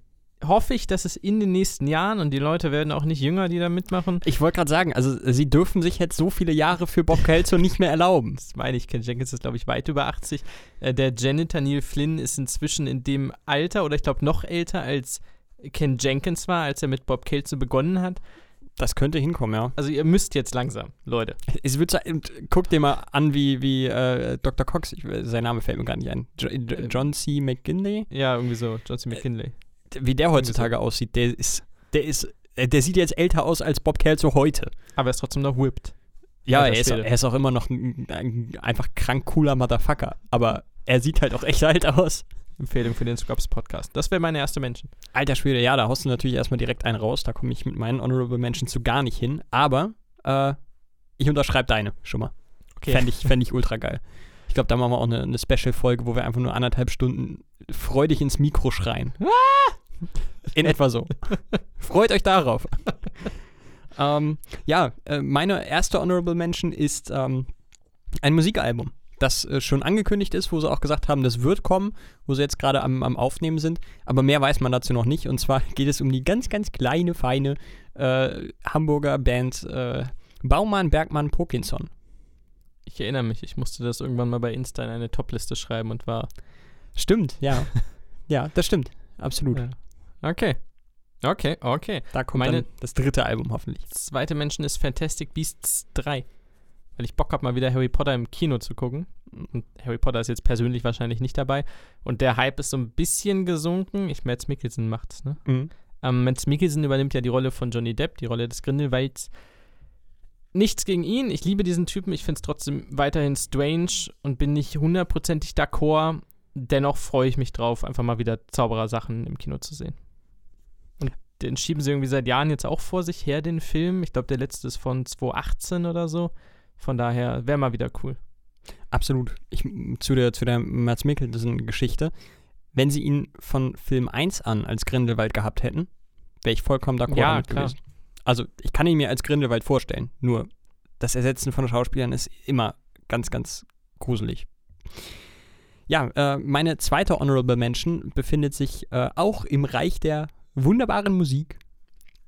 hoffe ich, dass es in den nächsten Jahren und die Leute werden auch nicht jünger, die da mitmachen. Ich wollte gerade sagen, also sie dürfen sich jetzt so viele Jahre für Bob Kelso nicht mehr erlauben. Das meine ich. Ken Jenkins ist, glaube ich, weit über 80. Äh, der Janitor Neil Flynn ist inzwischen in dem Alter oder ich glaube noch älter als Ken Jenkins war, als er mit Bob Kelso begonnen hat. Das könnte hinkommen, ja. Also ihr müsst jetzt langsam, Leute. Ich würde guck dir mal an, wie, wie äh, Dr. Cox, ich, sein Name fällt mir gar nicht ein. Jo, John C. McKinley? Ja, irgendwie so, John C. McKinley. Äh, wie der heutzutage aussieht, der ist, der ist, äh, der sieht jetzt älter aus als Bob Kelso heute. Aber er ist trotzdem noch whipped. Ja, er ist, er ist, auch immer noch ein, ein, einfach krank cooler Motherfucker. Aber er sieht halt auch echt alt aus. Empfehlung für den Scrubs Podcast. Das wäre meine erste Menschen. Alter Schwede, ja, da haust du natürlich erstmal direkt einen raus. Da komme ich mit meinen Honorable Mentions zu gar nicht hin. Aber äh, ich unterschreibe deine schon mal. Okay. Fände ich, fänd ich ultra geil. Ich glaube, da machen wir auch eine, eine Special-Folge, wo wir einfach nur anderthalb Stunden freudig ins Mikro schreien. Ah! In etwa so. Freut euch darauf. ähm, ja, äh, meine erste Honorable Mention ist ähm, ein Musikalbum, das äh, schon angekündigt ist, wo sie auch gesagt haben, das wird kommen, wo sie jetzt gerade am, am, Aufnehmen sind. Aber mehr weiß man dazu noch nicht. Und zwar geht es um die ganz, ganz kleine, feine äh, Hamburger Band äh, Baumann, Bergmann, Pokinson. Ich erinnere mich, ich musste das irgendwann mal bei Insta in eine Topliste schreiben und war. Stimmt, ja. ja, das stimmt. Absolut. Ja. Okay. Okay, okay. Da kommt Meine das dritte Album hoffentlich. Zweite Menschen ist Fantastic Beasts 3. Weil ich Bock habe, mal wieder Harry Potter im Kino zu gucken. Und Harry Potter ist jetzt persönlich wahrscheinlich nicht dabei. Und der Hype ist so ein bisschen gesunken. Ich Mads Mikkelsen macht's, ne? Mhm. Ähm, Mads Mikkelsen übernimmt ja die Rolle von Johnny Depp, die Rolle des Grindelwalds. Nichts gegen ihn. Ich liebe diesen Typen. Ich finde es trotzdem weiterhin strange und bin nicht hundertprozentig d'accord. Dennoch freue ich mich drauf, einfach mal wieder Zauberer-Sachen im Kino zu sehen. Den schieben sie irgendwie seit Jahren jetzt auch vor sich her, den Film. Ich glaube, der letzte ist von 2018 oder so. Von daher wäre mal wieder cool. Absolut. Ich, zu der, zu der Mats Mikkelsen-Geschichte. Wenn sie ihn von Film 1 an als Grindelwald gehabt hätten, wäre ich vollkommen d'accord Ja, damit klar. gewesen. Also, ich kann ihn mir als Grindelwald vorstellen. Nur, das Ersetzen von Schauspielern ist immer ganz, ganz gruselig. Ja, äh, meine zweite Honorable Mention befindet sich äh, auch im Reich der wunderbaren Musik.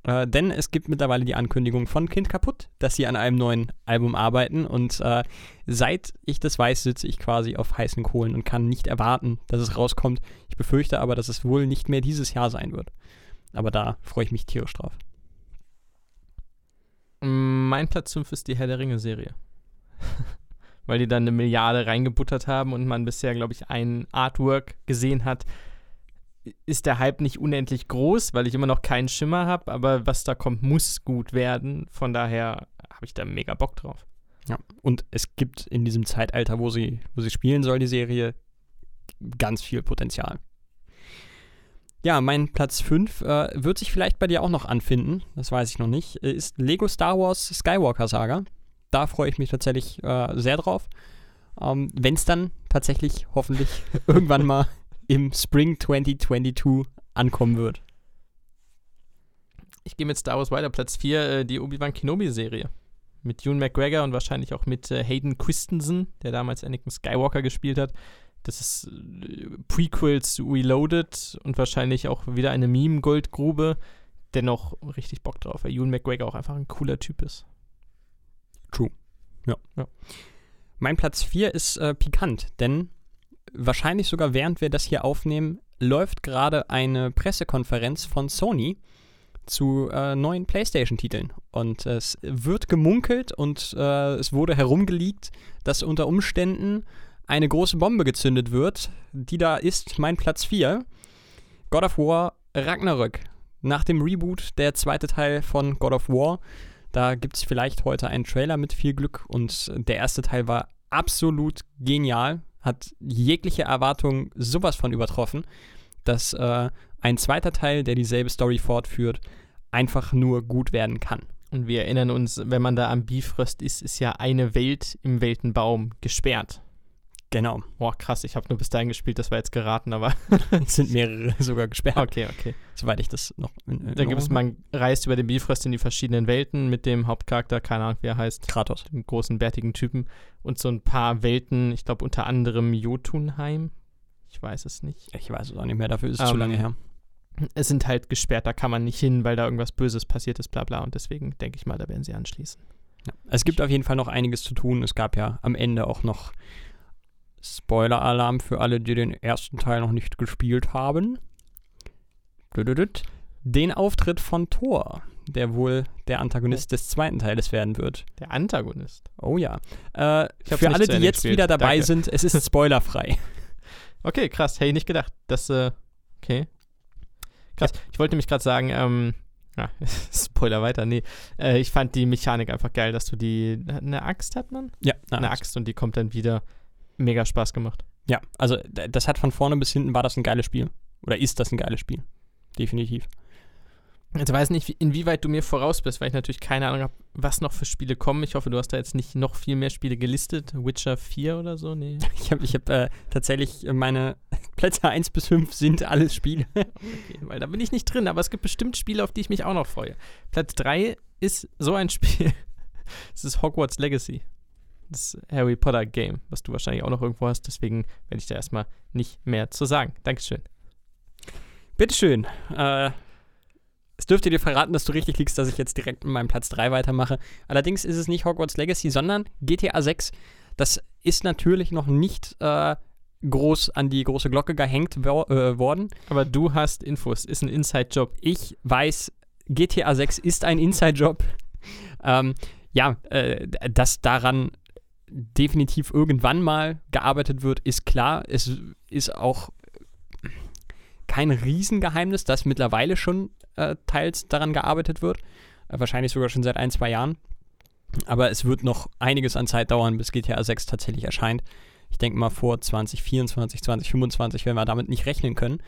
Äh, denn es gibt mittlerweile die Ankündigung von Kind kaputt, dass sie an einem neuen Album arbeiten. Und äh, seit ich das weiß, sitze ich quasi auf heißen Kohlen und kann nicht erwarten, dass es rauskommt. Ich befürchte aber, dass es wohl nicht mehr dieses Jahr sein wird. Aber da freue ich mich tierisch drauf. Mein Platz 5 ist die Herr der Ringe-Serie. Weil die dann eine Milliarde reingebuttert haben und man bisher, glaube ich, ein Artwork gesehen hat. Ist der Hype nicht unendlich groß, weil ich immer noch keinen Schimmer habe, aber was da kommt, muss gut werden. Von daher habe ich da mega Bock drauf. Ja. Und es gibt in diesem Zeitalter, wo sie, wo sie spielen soll, die Serie, ganz viel Potenzial. Ja, mein Platz 5 äh, wird sich vielleicht bei dir auch noch anfinden, das weiß ich noch nicht, ist Lego Star Wars Skywalker Saga. Da freue ich mich tatsächlich äh, sehr drauf. Ähm, Wenn es dann tatsächlich hoffentlich irgendwann mal im Spring 2022 ankommen wird. Ich gehe mit Star Wars weiter. Platz 4, äh, die Obi-Wan Kenobi-Serie. Mit Ewan McGregor und wahrscheinlich auch mit äh, Hayden Christensen, der damals Anakin Skywalker gespielt hat. Das ist äh, Prequels Reloaded und wahrscheinlich auch wieder eine Meme-Goldgrube. Dennoch richtig Bock drauf, weil Ewan McGregor auch einfach ein cooler Typ ist. Mein Platz 4 ist äh, pikant, denn wahrscheinlich sogar während wir das hier aufnehmen, läuft gerade eine Pressekonferenz von Sony zu äh, neuen PlayStation-Titeln. Und es wird gemunkelt und äh, es wurde herumgeleakt, dass unter Umständen eine große Bombe gezündet wird. Die da ist mein Platz 4. God of War Ragnarök. Nach dem Reboot der zweite Teil von God of War. Da gibt es vielleicht heute einen Trailer mit viel Glück. Und der erste Teil war absolut genial. Hat jegliche Erwartung sowas von übertroffen, dass äh, ein zweiter Teil, der dieselbe Story fortführt, einfach nur gut werden kann. Und wir erinnern uns, wenn man da am Bifröst ist, ist ja eine Welt im Weltenbaum gesperrt. Genau. Boah, krass, ich habe nur bis dahin gespielt, das war jetzt geraten, aber Es sind mehrere sogar gesperrt, okay, okay. soweit ich das noch. In, in Da gibt es, man reist über den Bifrost in die verschiedenen Welten mit dem Hauptcharakter, keine Ahnung, wie er heißt. Kratos. dem großen, bärtigen Typen und so ein paar Welten, ich glaube unter anderem Jotunheim. Ich weiß es nicht. Ich weiß es auch nicht mehr, dafür ist es zu Ähm, lange her. Es sind halt gesperrt, da kann man nicht hin, weil da irgendwas Böses passiert ist, bla bla. Und deswegen denke ich mal, da werden sie anschließen. Ja. Es gibt auf jeden Fall noch einiges zu tun. Es gab ja am Ende auch noch Spoiler-Alarm für alle, die den ersten Teil noch nicht gespielt haben. Den Auftritt von Thor, der wohl der Antagonist des zweiten Teiles werden wird. Der Antagonist. Oh ja. Äh, für alle, die jetzt gespielt. wieder dabei Danke. sind, es ist spoilerfrei. Okay, krass. Hätte ich nicht gedacht. Das, äh, okay. Krass. Ich wollte nämlich gerade sagen, ähm, ja, Spoiler weiter, nee. Äh, ich fand die Mechanik einfach geil, dass du die, eine Axt hat man? ja, na, Eine Axt und die kommt dann wieder. Mega Spaß gemacht. ja, also das hat von vorne bis hinten war das ein geiles Spiel. Oder ist das ein geiles Spiel? Definitiv. Jetzt weiß nicht, wie- inwieweit du mir voraus bist, weil ich natürlich keine Ahnung habe, was noch für Spiele kommen. Ich hoffe, du hast da jetzt nicht noch viel mehr Spiele gelistet. Witcher 4 oder so? Nee. Ich habe ich hab, äh, tatsächlich meine Plätze 1 bis 5 sind alles Spiele. Okay, weil da bin ich nicht drin, aber es gibt bestimmt Spiele, auf die ich mich auch noch freue. Platz 3 ist so ein Spiel. Es ist Hogwarts Legacy. Das Harry Potter Game, was du wahrscheinlich auch noch irgendwo hast. Deswegen werde ich da erstmal nicht mehr zu sagen. Dankeschön. Bitteschön. Äh, es dürfte dir verraten, dass du richtig liegst, dass ich jetzt direkt mit meinem Platz 3 weitermache. Allerdings ist es nicht Hogwarts Legacy, sondern GTA 6. Das ist natürlich noch nicht äh, groß an die große Glocke gehängt wo äh, worden. Aber du hast Infos. Ist ein Inside-Job. Ich weiß, GTA 6 ist ein Inside-Job. ähm, ja, äh, dass daran definitiv irgendwann mal gearbeitet wird, ist klar. Es ist auch kein Riesengeheimnis, dass mittlerweile schon äh, teils daran gearbeitet wird. Äh, wahrscheinlich sogar schon seit ein, zwei Jahren. Aber es wird noch einiges an Zeit dauern, bis GTA 6 tatsächlich erscheint. Ich denke mal vor 2024, 2025 werden wir damit nicht rechnen können.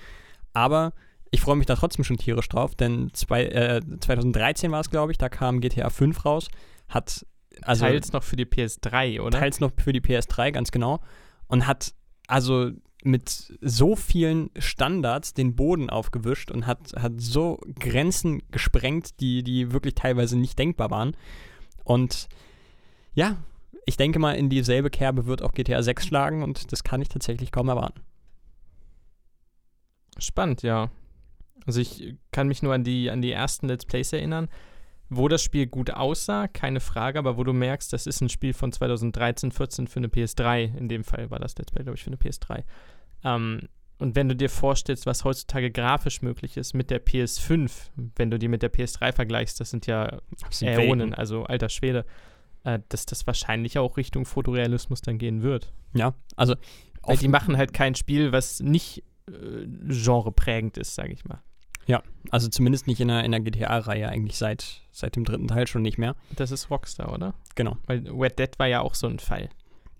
Aber ich freue mich da trotzdem schon tierisch drauf, denn zwei, äh, 2013 war es, glaube ich, da kam GTA 5 raus. Hat also teils noch für die PS3, oder? Teils noch für die PS3, ganz genau. Und hat also mit so vielen Standards den Boden aufgewischt und hat, hat so Grenzen gesprengt, die, die wirklich teilweise nicht denkbar waren. Und ja, ich denke mal, in dieselbe Kerbe wird auch GTA 6 schlagen und das kann ich tatsächlich kaum erwarten. Spannend, ja. Also ich kann mich nur an die, an die ersten Let's Plays erinnern wo das Spiel gut aussah, keine Frage, aber wo du merkst, das ist ein Spiel von 2013, 14 für eine PS3. In dem Fall war das Let's Play, glaube ich, für eine PS3. Ähm, und wenn du dir vorstellst, was heutzutage grafisch möglich ist mit der PS5, wenn du die mit der PS3 vergleichst, das sind ja Äonen, also alter Schwede, äh, dass das wahrscheinlich auch Richtung Fotorealismus dann gehen wird. Ja, also. Weil die machen halt kein Spiel, was nicht äh, genreprägend ist, sage ich mal. Ja, also zumindest nicht in der, in der GTA-Reihe, eigentlich seit, seit dem dritten Teil schon nicht mehr. Das ist Rockstar, oder? Genau. Weil Red Dead war ja auch so ein Fall.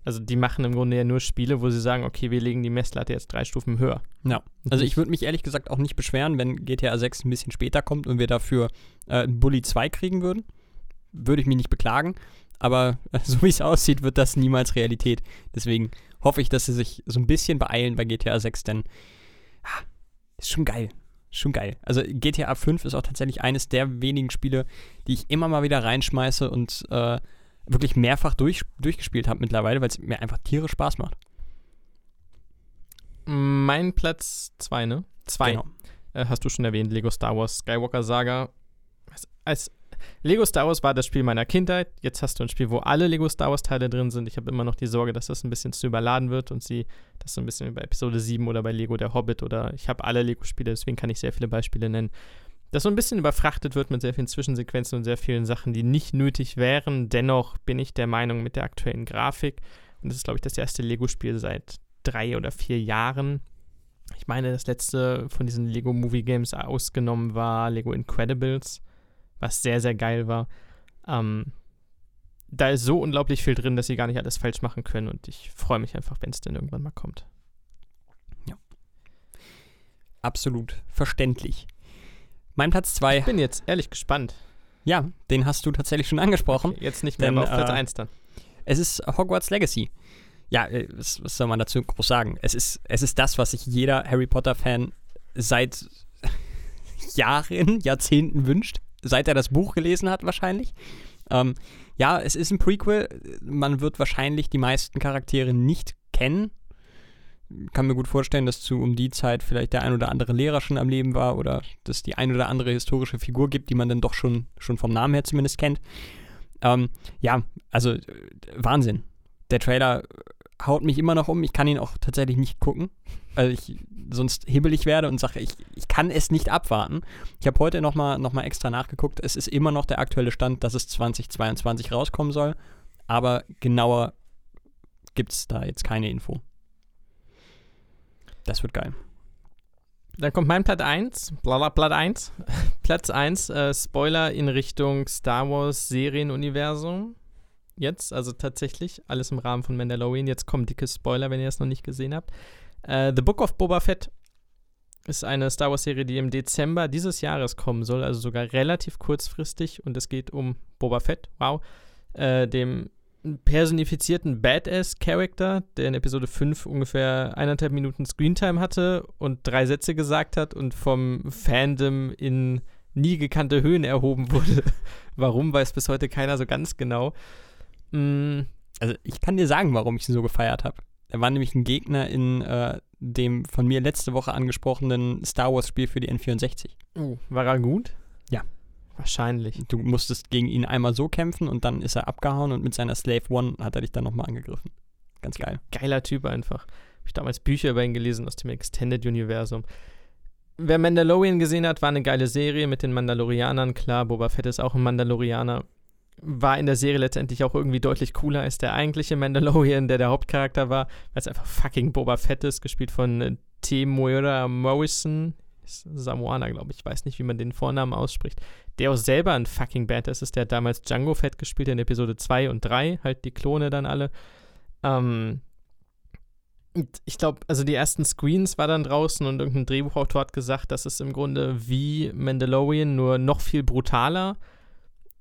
Also die machen im Grunde ja nur Spiele, wo sie sagen, okay, wir legen die Messlatte jetzt drei Stufen höher. Ja, also ich würde mich ehrlich gesagt auch nicht beschweren, wenn GTA 6 ein bisschen später kommt und wir dafür äh, Bully 2 kriegen würden. Würde ich mich nicht beklagen. Aber äh, so wie es aussieht, wird das niemals Realität. Deswegen hoffe ich, dass sie sich so ein bisschen beeilen bei GTA 6, denn ah, ist schon geil schon geil. Also GTA 5 ist auch tatsächlich eines der wenigen Spiele, die ich immer mal wieder reinschmeiße und äh, wirklich mehrfach durch, durchgespielt habe mittlerweile, weil es mir einfach tierisch Spaß macht. Mein Platz 2, ne? 2. Genau. Äh, hast du schon erwähnt, Lego Star Wars Skywalker Saga. Als, als Lego Star Wars war das Spiel meiner Kindheit. Jetzt hast du ein Spiel, wo alle Lego Star Wars Teile drin sind. Ich habe immer noch die Sorge, dass das ein bisschen zu überladen wird und sie das so ein bisschen wie bei Episode 7 oder bei Lego der Hobbit oder ich habe alle Lego-Spiele, deswegen kann ich sehr viele Beispiele nennen. Das so ein bisschen überfrachtet wird mit sehr vielen Zwischensequenzen und sehr vielen Sachen, die nicht nötig wären. Dennoch bin ich der Meinung, mit der aktuellen Grafik, und das ist, glaube ich, das erste Lego-Spiel seit drei oder vier Jahren. Ich meine, das letzte von diesen Lego Movie Games ausgenommen war Lego Incredibles was sehr, sehr geil war. Ähm, da ist so unglaublich viel drin, dass sie gar nicht alles falsch machen können und ich freue mich einfach, wenn es denn irgendwann mal kommt. Ja. Absolut verständlich. Mein Platz 2. Ich bin jetzt ehrlich gespannt. Ja, den hast du tatsächlich schon angesprochen. Okay, jetzt nicht mehr, denn, aber auf Platz 1 äh, dann. Es ist Hogwarts Legacy. Ja, äh, was, was, soll man dazu groß sagen? Es ist, es ist das, was sich jeder Harry Potter-Fan seit Jahren, Jahrzehnten wünscht seit er das Buch gelesen hat, wahrscheinlich. Ähm, ja, es ist ein Prequel. Man wird wahrscheinlich die meisten Charaktere nicht kennen. Kann mir gut vorstellen, dass zu um die Zeit vielleicht der ein oder andere Lehrer schon am Leben war oder dass die ein oder andere historische Figur gibt, die man dann doch schon, schon vom Namen her zumindest kennt. Ähm, ja, also äh, Wahnsinn. Der Trailer haut mich immer noch um. Ich kann ihn auch tatsächlich nicht gucken, weil ich sonst hibbelig werde und sage, ich, ich kann es nicht abwarten. Ich habe heute nochmal noch mal extra nachgeguckt. Es ist immer noch der aktuelle Stand, dass es 2022 rauskommen soll. Aber genauer gibt es da jetzt keine Info. Das wird geil. Dann kommt mein Platz 1, Blatt 1. Platz 1, äh, Spoiler in Richtung Star Wars Serienuniversum jetzt, also tatsächlich, alles im Rahmen von Mandalorian. Jetzt kommen dicke Spoiler, wenn ihr es noch nicht gesehen habt. Äh, The Book of Boba Fett ist eine Star Wars-Serie, die im Dezember dieses Jahres kommen soll, also sogar relativ kurzfristig. Und es geht um Boba Fett, wow, äh, dem personifizierten Badass-Charakter, der in Episode 5 ungefähr eineinhalb Minuten Screentime hatte und drei Sätze gesagt hat und vom Fandom in nie gekannte Höhen erhoben wurde. Warum, weiß bis heute keiner so ganz genau. Mm, also ich kann dir sagen, warum ich ihn so gefeiert habe. Er war nämlich ein Gegner in äh, dem von mir letzte Woche angesprochenen Star Wars-Spiel für die N64. Oh, war er gut? Ja. Wahrscheinlich. Du musstest gegen ihn einmal so kämpfen und dann ist er abgehauen und mit seiner Slave One hat er dich dann nochmal angegriffen. Ganz geil. Geiler Typ einfach. Habe ich damals Bücher über ihn gelesen aus dem Extended Universum. Wer Mandalorian gesehen hat, war eine geile Serie mit den Mandalorianern. Klar, Boba Fett ist auch ein Mandalorianer war in der Serie letztendlich auch irgendwie deutlich cooler als der eigentliche Mandalorian, der der Hauptcharakter war, weil es einfach fucking Boba Fett ist, gespielt von äh, Temuera Morrison. Ist Samoaner, glaube ich. Ich weiß nicht, wie man den Vornamen ausspricht. Der auch selber ein fucking Badass ist. Der hat damals Django Fett gespielt in Episode 2 und 3. Halt die Klone dann alle. Ähm, ich glaube, also die ersten Screens war dann draußen und irgendein Drehbuchautor hat gesagt, das ist im Grunde wie Mandalorian, nur noch viel brutaler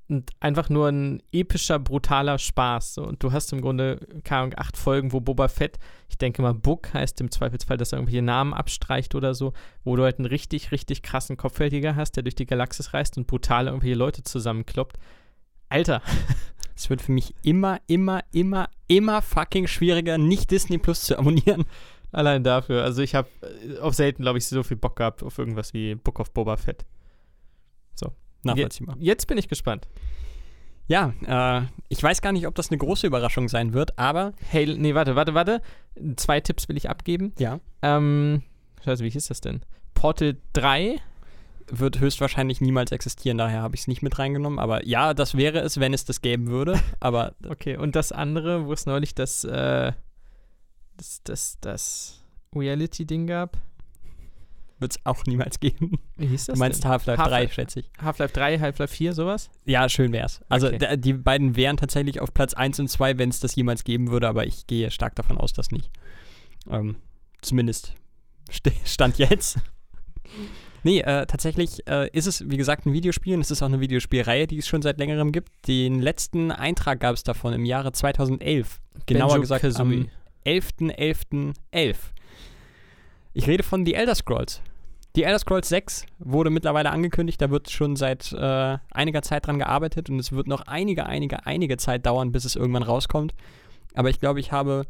und einfach nur ein epischer, brutaler Spaß. So. Und du hast im Grunde, keine Ahnung, acht Folgen, wo Boba Fett, ich denke mal, Book heißt im Zweifelsfall, dass er irgendwelche Namen abstreicht oder so, wo du halt einen richtig, richtig krassen Kopfhältiger hast, der durch die Galaxis reist und brutal irgendwelche Leute zusammenkloppt. Alter. Es wird für mich immer, immer, immer, immer fucking schwieriger, nicht Disney Plus zu abonnieren. Allein dafür. Also ich habe äh, auf selten, glaube ich, so viel Bock gehabt auf irgendwas wie Book of Boba Fett. So. Nachvollziehbar. Je jetzt bin ich gespannt. Ja, äh, ich weiß gar nicht, ob das eine große Überraschung sein wird, aber. Hey, nee, warte, warte, warte. Zwei Tipps will ich abgeben. Ja. Ähm, scheiße, wie hieß das denn? Portal 3 wird höchstwahrscheinlich niemals existieren, daher habe ich es nicht mit reingenommen. Aber ja, das wäre es, wenn es das geben würde. Aber okay, und das andere, wo es neulich das, äh, das, das, das Reality-Ding gab? Wird es auch niemals geben. Wie hieß das? Du meinst Half-Life Half 3, schätze ich. Half-Life 3, Half-Life 4, sowas? Ja, schön wär's. Also okay. die beiden wären tatsächlich auf Platz 1 und 2, wenn es das jemals geben würde, aber ich gehe stark davon aus, dass nicht. Ähm, zumindest Stand jetzt. Nee, äh, tatsächlich äh, ist es, wie gesagt, ein Videospiel und es ist auch eine Videospielreihe, die es schon seit längerem gibt. Den letzten Eintrag gab es davon im Jahre 2011. Genauer Benjo gesagt Kazooie. am 11.11.11. .11. Ich rede von The Elder Scrolls. Die Elder Scrolls 6 wurde mittlerweile angekündigt, da wird schon seit äh, einiger Zeit dran gearbeitet und es wird noch einige, einige, einige Zeit dauern, bis es irgendwann rauskommt. Aber ich glaube, ich habe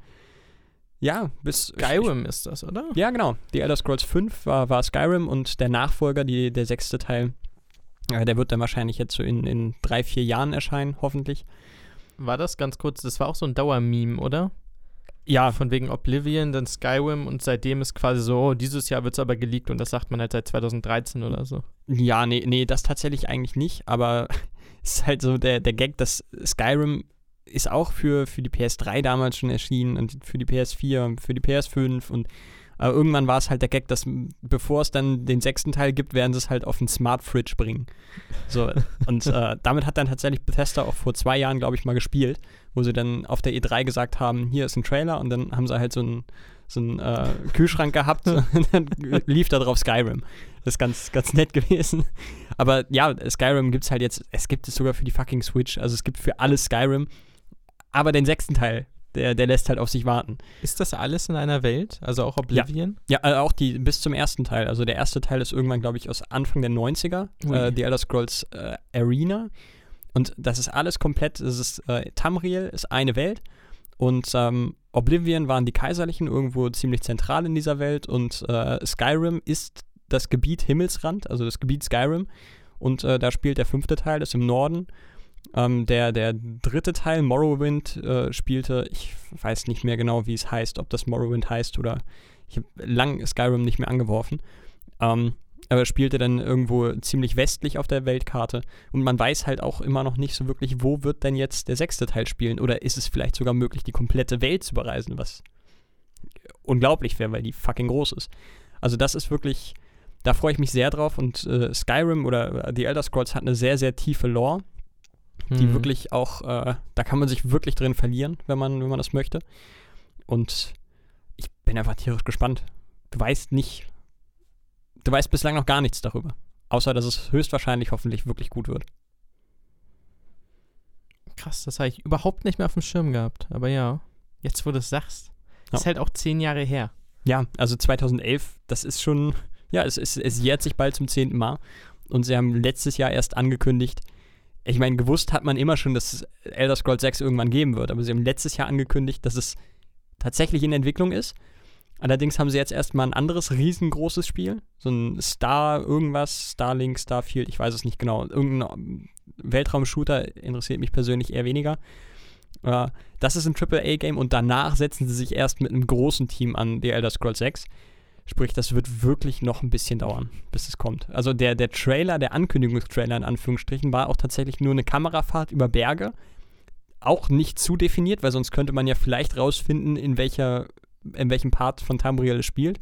ja, bis. Skyrim ich, ist das, oder? Ja, genau. Die Elder Scrolls 5 war, war Skyrim und der Nachfolger, die, der sechste Teil, äh, der wird dann wahrscheinlich jetzt so in, in drei, vier Jahren erscheinen, hoffentlich. War das ganz kurz, das war auch so ein Dauermeme, oder? Ja. Von wegen Oblivion, dann Skyrim und seitdem ist quasi so, oh, dieses Jahr wird es aber geleakt und das sagt man halt seit 2013 oder so. Ja, nee, nee, das tatsächlich eigentlich nicht, aber es ist halt so der, der Gag, dass Skyrim ist auch für, für die PS3 damals schon erschienen und für die PS4, für die PS5 und äh, irgendwann war es halt der Gag, dass bevor es dann den sechsten Teil gibt, werden sie es halt auf den Smart Fridge bringen. So, und äh, damit hat dann tatsächlich Bethesda auch vor zwei Jahren, glaube ich, mal gespielt, wo sie dann auf der E3 gesagt haben, hier ist ein Trailer und dann haben sie halt so einen so einen äh, Kühlschrank gehabt und dann lief da drauf Skyrim. Das ist ganz, ganz nett gewesen. Aber ja, Skyrim gibt es halt jetzt, es gibt es sogar für die fucking Switch. Also es gibt für alles Skyrim aber den sechsten Teil, der, der lässt halt auf sich warten. Ist das alles in einer Welt? Also auch Oblivion? Ja, ja äh, auch die bis zum ersten Teil. Also der erste Teil ist irgendwann, glaube ich, aus Anfang der 90er, äh, The Elder Scrolls äh, Arena. Und das ist alles komplett, es ist äh, Tamriel ist eine Welt und ähm, Oblivion waren die Kaiserlichen irgendwo ziemlich zentral in dieser Welt und äh, Skyrim ist das Gebiet Himmelsrand, also das Gebiet Skyrim und äh, da spielt der fünfte Teil, ist im Norden ähm, der, der dritte Teil, Morrowind, äh, spielte, ich weiß nicht mehr genau, wie es heißt, ob das Morrowind heißt oder ich habe lang Skyrim nicht mehr angeworfen. Ähm, aber spielte dann irgendwo ziemlich westlich auf der Weltkarte und man weiß halt auch immer noch nicht so wirklich, wo wird denn jetzt der sechste Teil spielen oder ist es vielleicht sogar möglich, die komplette Welt zu bereisen, was unglaublich wäre, weil die fucking groß ist. Also das ist wirklich, da freue ich mich sehr drauf und äh, Skyrim oder The Elder Scrolls hat eine sehr, sehr tiefe Lore die mhm. wirklich auch, äh, da kann man sich wirklich drin verlieren, wenn man, wenn man das möchte. Und ich bin einfach tierisch gespannt. Du weißt nicht, du weißt bislang noch gar nichts darüber. Außer, dass es höchstwahrscheinlich hoffentlich wirklich gut wird. Krass, das habe ich überhaupt nicht mehr auf dem Schirm gehabt. Aber ja, jetzt wo du es sagst, ja. ist halt auch zehn Jahre her. Ja, also 2011, das ist schon, ja, es, es, es jährt sich bald zum zehnten Mal. Und sie haben letztes Jahr erst angekündigt, ich meine, gewusst hat man immer schon, dass es Elder Scrolls 6 irgendwann geben wird, aber sie haben letztes Jahr angekündigt, dass es tatsächlich in Entwicklung ist. Allerdings haben sie jetzt erstmal ein anderes riesengroßes Spiel, so ein Star irgendwas, Starlink, Starfield, ich weiß es nicht genau, irgendein Weltraumshooter interessiert mich persönlich eher weniger. Uh, das ist ein AAA-Game und danach setzen sie sich erst mit einem großen Team an The Elder Scrolls 6. Sprich, das wird wirklich noch ein bisschen dauern, bis es kommt. Also der, der Trailer, der Ankündigungstrailer in Anführungsstrichen, war auch tatsächlich nur eine Kamerafahrt über Berge. Auch nicht zu definiert, weil sonst könnte man ja vielleicht rausfinden, in, welcher, in welchem Part von Tamriel es spielt.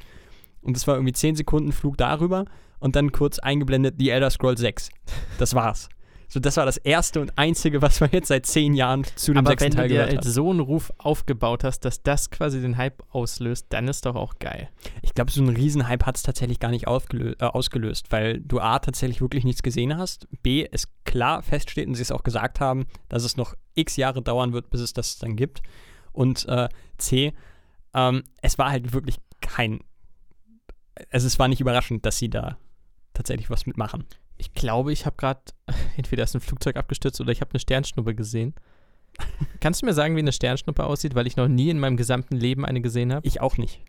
Und das war irgendwie 10 Sekunden Flug darüber und dann kurz eingeblendet The Elder Scrolls 6. Das war's. So, das war das erste und einzige, was man jetzt seit zehn Jahren zu dem Aber sechsten wenn Teil du dir gehört halt hat. so einen Ruf aufgebaut hast, dass das quasi den Hype auslöst, dann ist doch auch geil. Ich glaube, so ein Riesenhype hat es tatsächlich gar nicht äh, ausgelöst, weil du A, tatsächlich wirklich nichts gesehen hast, B, es klar feststeht und sie es auch gesagt haben, dass es noch x Jahre dauern wird, bis es das dann gibt. Und äh, C, ähm, es war halt wirklich kein, also es war nicht überraschend, dass sie da tatsächlich was mitmachen. Ich glaube, ich habe gerade, entweder ist ein Flugzeug abgestürzt oder ich habe eine Sternschnuppe gesehen. Kannst du mir sagen, wie eine Sternschnuppe aussieht, weil ich noch nie in meinem gesamten Leben eine gesehen habe? Ich auch nicht.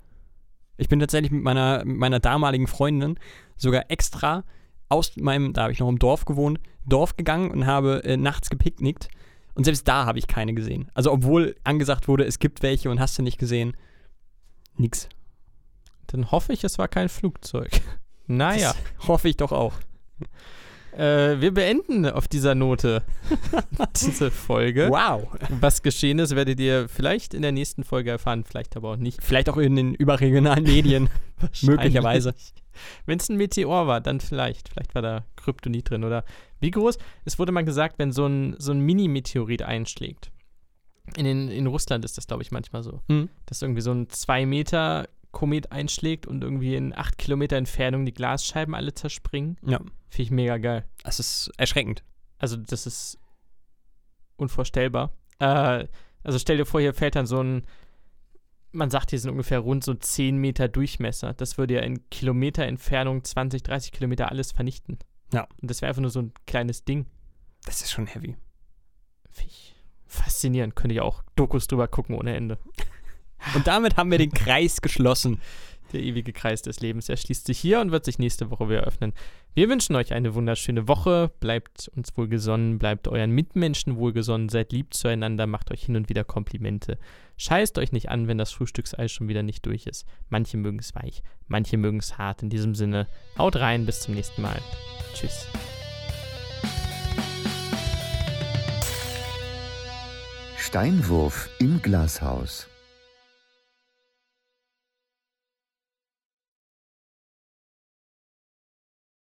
Ich bin tatsächlich mit meiner, mit meiner damaligen Freundin sogar extra aus meinem, da habe ich noch im Dorf gewohnt, Dorf gegangen und habe äh, nachts gepicknickt. Und selbst da habe ich keine gesehen. Also obwohl angesagt wurde, es gibt welche und hast du nicht gesehen, nix. Dann hoffe ich, es war kein Flugzeug. Naja, Das hoffe ich doch auch. Äh, wir beenden auf dieser Note diese Folge. Wow. Was geschehen ist, werdet ihr vielleicht in der nächsten Folge erfahren, vielleicht aber auch nicht. Vielleicht auch in den überregionalen Medien. Möglicherweise. Wenn es ein Meteor war, dann vielleicht. Vielleicht war da Kryptonit drin oder wie groß? Es wurde mal gesagt, wenn so ein, so ein Mini-Meteorit einschlägt. In, den, in Russland ist das, glaube ich, manchmal so. Hm. Dass irgendwie so ein 2 Meter Komet einschlägt und irgendwie in 8 Kilometer Entfernung die Glasscheiben alle zerspringen. Ja. Finde ich mega geil. Das ist erschreckend. Also, das ist unvorstellbar. Äh, also, stell dir vor, hier fällt dann so ein, man sagt, hier sind ungefähr rund so 10 Meter Durchmesser. Das würde ja in Kilometer Entfernung, 20, 30 Kilometer alles vernichten. Ja. Und das wäre einfach nur so ein kleines Ding. Das ist schon heavy. Finde ich faszinierend. Könnte ich auch Dokus drüber gucken ohne Ende. Und damit haben wir den Kreis geschlossen. Der ewige Kreis des Lebens erschließt sich hier und wird sich nächste Woche wieder öffnen. Wir wünschen euch eine wunderschöne Woche. Bleibt uns wohlgesonnen, bleibt euren Mitmenschen wohlgesonnen, seid lieb zueinander, macht euch hin und wieder Komplimente. Scheißt euch nicht an, wenn das Frühstückseis schon wieder nicht durch ist. Manche mögen es weich, manche mögen es hart. In diesem Sinne, haut rein, bis zum nächsten Mal. Tschüss. Steinwurf im Glashaus.